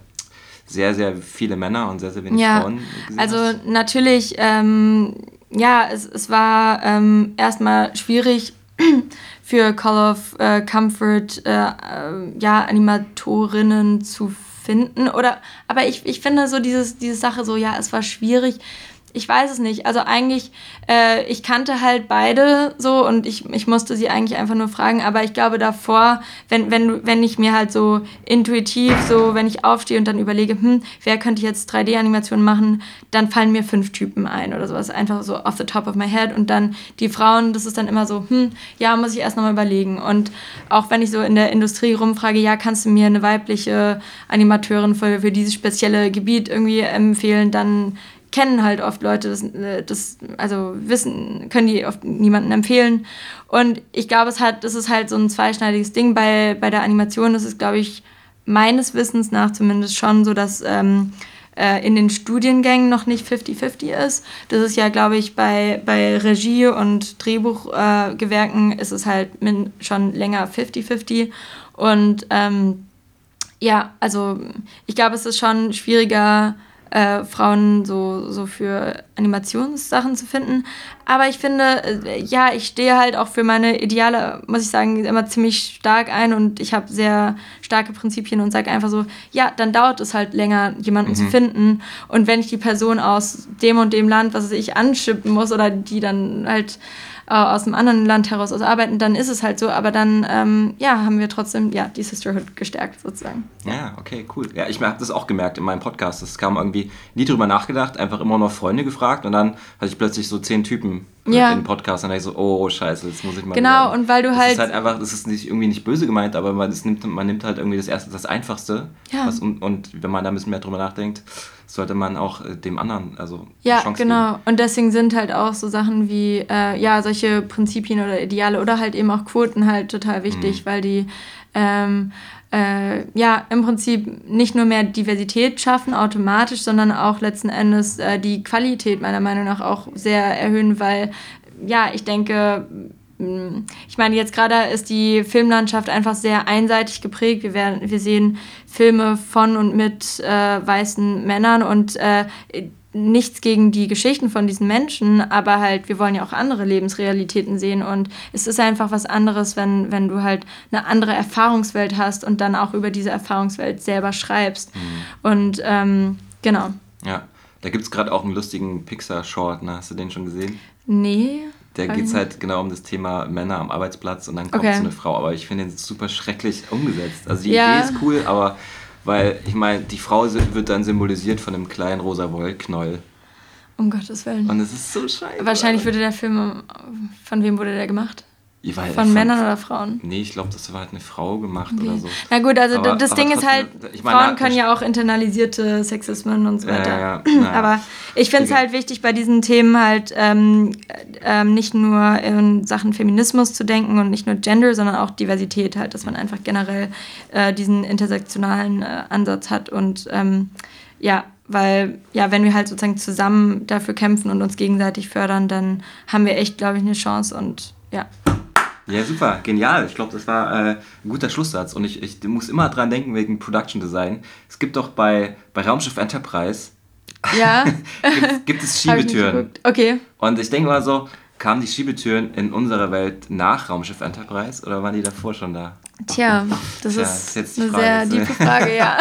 sehr, sehr viele Männer und sehr, sehr wenig ja, Frauen gesehen Also hast? natürlich, ähm, ja, es, es war ähm, erstmal schwierig für Call of äh, Comfort äh, äh, ja, Animatorinnen zu finden. Oder aber ich, ich finde so dieses, diese Sache so, ja, es war schwierig, ich weiß es nicht. Also eigentlich, äh, ich kannte halt beide so und ich, ich musste sie eigentlich einfach nur fragen. Aber ich glaube davor, wenn, wenn, wenn ich mir halt so intuitiv, so wenn ich aufstehe und dann überlege, hm, wer könnte jetzt 3D-Animationen machen, dann fallen mir fünf Typen ein oder sowas. Einfach so off the top of my head. Und dann die Frauen, das ist dann immer so, hm, ja, muss ich erst nochmal überlegen. Und auch wenn ich so in der Industrie rumfrage, ja, kannst du mir eine weibliche Animateurin für, für dieses spezielle Gebiet irgendwie empfehlen, dann kennen halt oft Leute das, äh, das, also wissen, können die oft niemanden empfehlen. Und ich glaube, es hat, das ist halt so ein zweischneidiges Ding bei, bei der Animation. Ist, glaube ich, meines Wissens nach zumindest schon so, dass ähm, äh, in den Studiengängen noch nicht 50-50 ist. Das ist ja, glaube ich, bei, bei Regie und Drehbuchgewerken äh, ist es halt schon länger 50-50. Und ähm, ja, also ich glaube, es ist schon schwieriger, äh, Frauen so, so für Animationssachen zu finden. Aber ich finde, äh, ja, ich stehe halt auch für meine Ideale, muss ich sagen, immer ziemlich stark ein und ich habe sehr starke Prinzipien und sage einfach so, ja, dann dauert es halt länger, jemanden mhm. zu finden. Und wenn ich die Person aus dem und dem Land, was ich anschippen muss oder die dann halt äh, aus einem anderen Land heraus aus arbeiten, dann ist es halt so. Aber dann, ähm, ja, haben wir trotzdem, ja, die Sisterhood gestärkt sozusagen. Ja, okay, cool. Ja, ich habe das auch gemerkt in meinem Podcast. Es kam irgendwie nie drüber nachgedacht, einfach immer noch Freunde gefragt und dann hatte ich plötzlich so zehn Typen ja. im Podcast und dann dachte ich so, oh scheiße, jetzt muss ich mal. Genau, sagen. und weil du das halt. Ist halt einfach, das ist nicht, irgendwie nicht böse gemeint, aber man, nimmt, man nimmt halt irgendwie das erste, das Einfachste. Ja. Was, und, und wenn man da ein bisschen mehr drüber nachdenkt, sollte man auch äh, dem anderen also ja Chance genau geben. und deswegen sind halt auch so Sachen wie äh, ja solche Prinzipien oder Ideale oder halt eben auch Quoten halt total wichtig mhm. weil die ähm, äh, ja im Prinzip nicht nur mehr Diversität schaffen automatisch sondern auch letzten Endes äh, die Qualität meiner Meinung nach auch sehr erhöhen weil ja ich denke ich meine, jetzt gerade ist die Filmlandschaft einfach sehr einseitig geprägt. Wir, werden, wir sehen Filme von und mit äh, weißen Männern und äh, nichts gegen die Geschichten von diesen Menschen, aber halt, wir wollen ja auch andere Lebensrealitäten sehen und es ist einfach was anderes, wenn, wenn du halt eine andere Erfahrungswelt hast und dann auch über diese Erfahrungswelt selber schreibst. Mhm. Und ähm, genau. Ja, da gibt es gerade auch einen lustigen Pixar-Short, ne? Hast du den schon gesehen? Nee. Da geht es halt genau um das Thema Männer am Arbeitsplatz und dann kommt okay. so eine Frau. Aber ich finde den super schrecklich umgesetzt. Also die ja. Idee ist cool, aber weil ich meine, die Frau wird dann symbolisiert von einem kleinen rosa Wollknäuel. Um Gottes Willen. Und es ist so scheiße. Wahrscheinlich würde der Film, von wem wurde der gemacht? Von fand, Männern oder Frauen? Nee, ich glaube, das war halt eine Frau gemacht okay. oder so. Na gut, also aber, das aber Ding ist halt, ich mein, Frauen können ja auch internalisierte Sexismen und so weiter. Ja, ja, ja. aber ich finde es halt wichtig, bei diesen Themen halt ähm, ähm, nicht nur in Sachen Feminismus zu denken und nicht nur Gender, sondern auch Diversität halt, dass man einfach generell äh, diesen intersektionalen äh, Ansatz hat und ähm, ja, weil ja, wenn wir halt sozusagen zusammen dafür kämpfen und uns gegenseitig fördern, dann haben wir echt, glaube ich, eine Chance und ja. Ja, super, genial. Ich glaube, das war äh, ein guter Schlusssatz. Und ich, ich muss immer dran denken wegen Production Design. Es gibt doch bei, bei Raumschiff Enterprise ja. gibt, gibt es Schiebetüren. okay. Und ich denke mal so, kamen die Schiebetüren in unserer Welt nach Raumschiff Enterprise oder waren die davor schon da? Tja, das Tja, ist, ist eine sehr tiefe Frage, ja.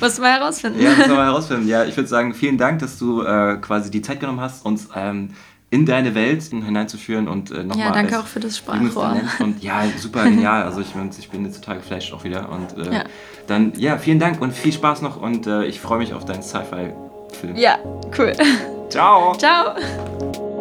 Muss mal herausfinden. Ja, muss mal herausfinden. Ja, ich würde sagen, vielen Dank, dass du äh, quasi die Zeit genommen hast, uns ähm, in deine Welt hineinzuführen und äh, nochmal. Ja, danke auch für das Sprachrohr. Und ja, super genial. Also ich, ich bin jetzt total geflasht auch wieder. Und äh, ja. dann, ja, vielen Dank und viel Spaß noch und äh, ich freue mich auf deinen Sci-Fi-Film. Ja, cool. Ciao. Ciao.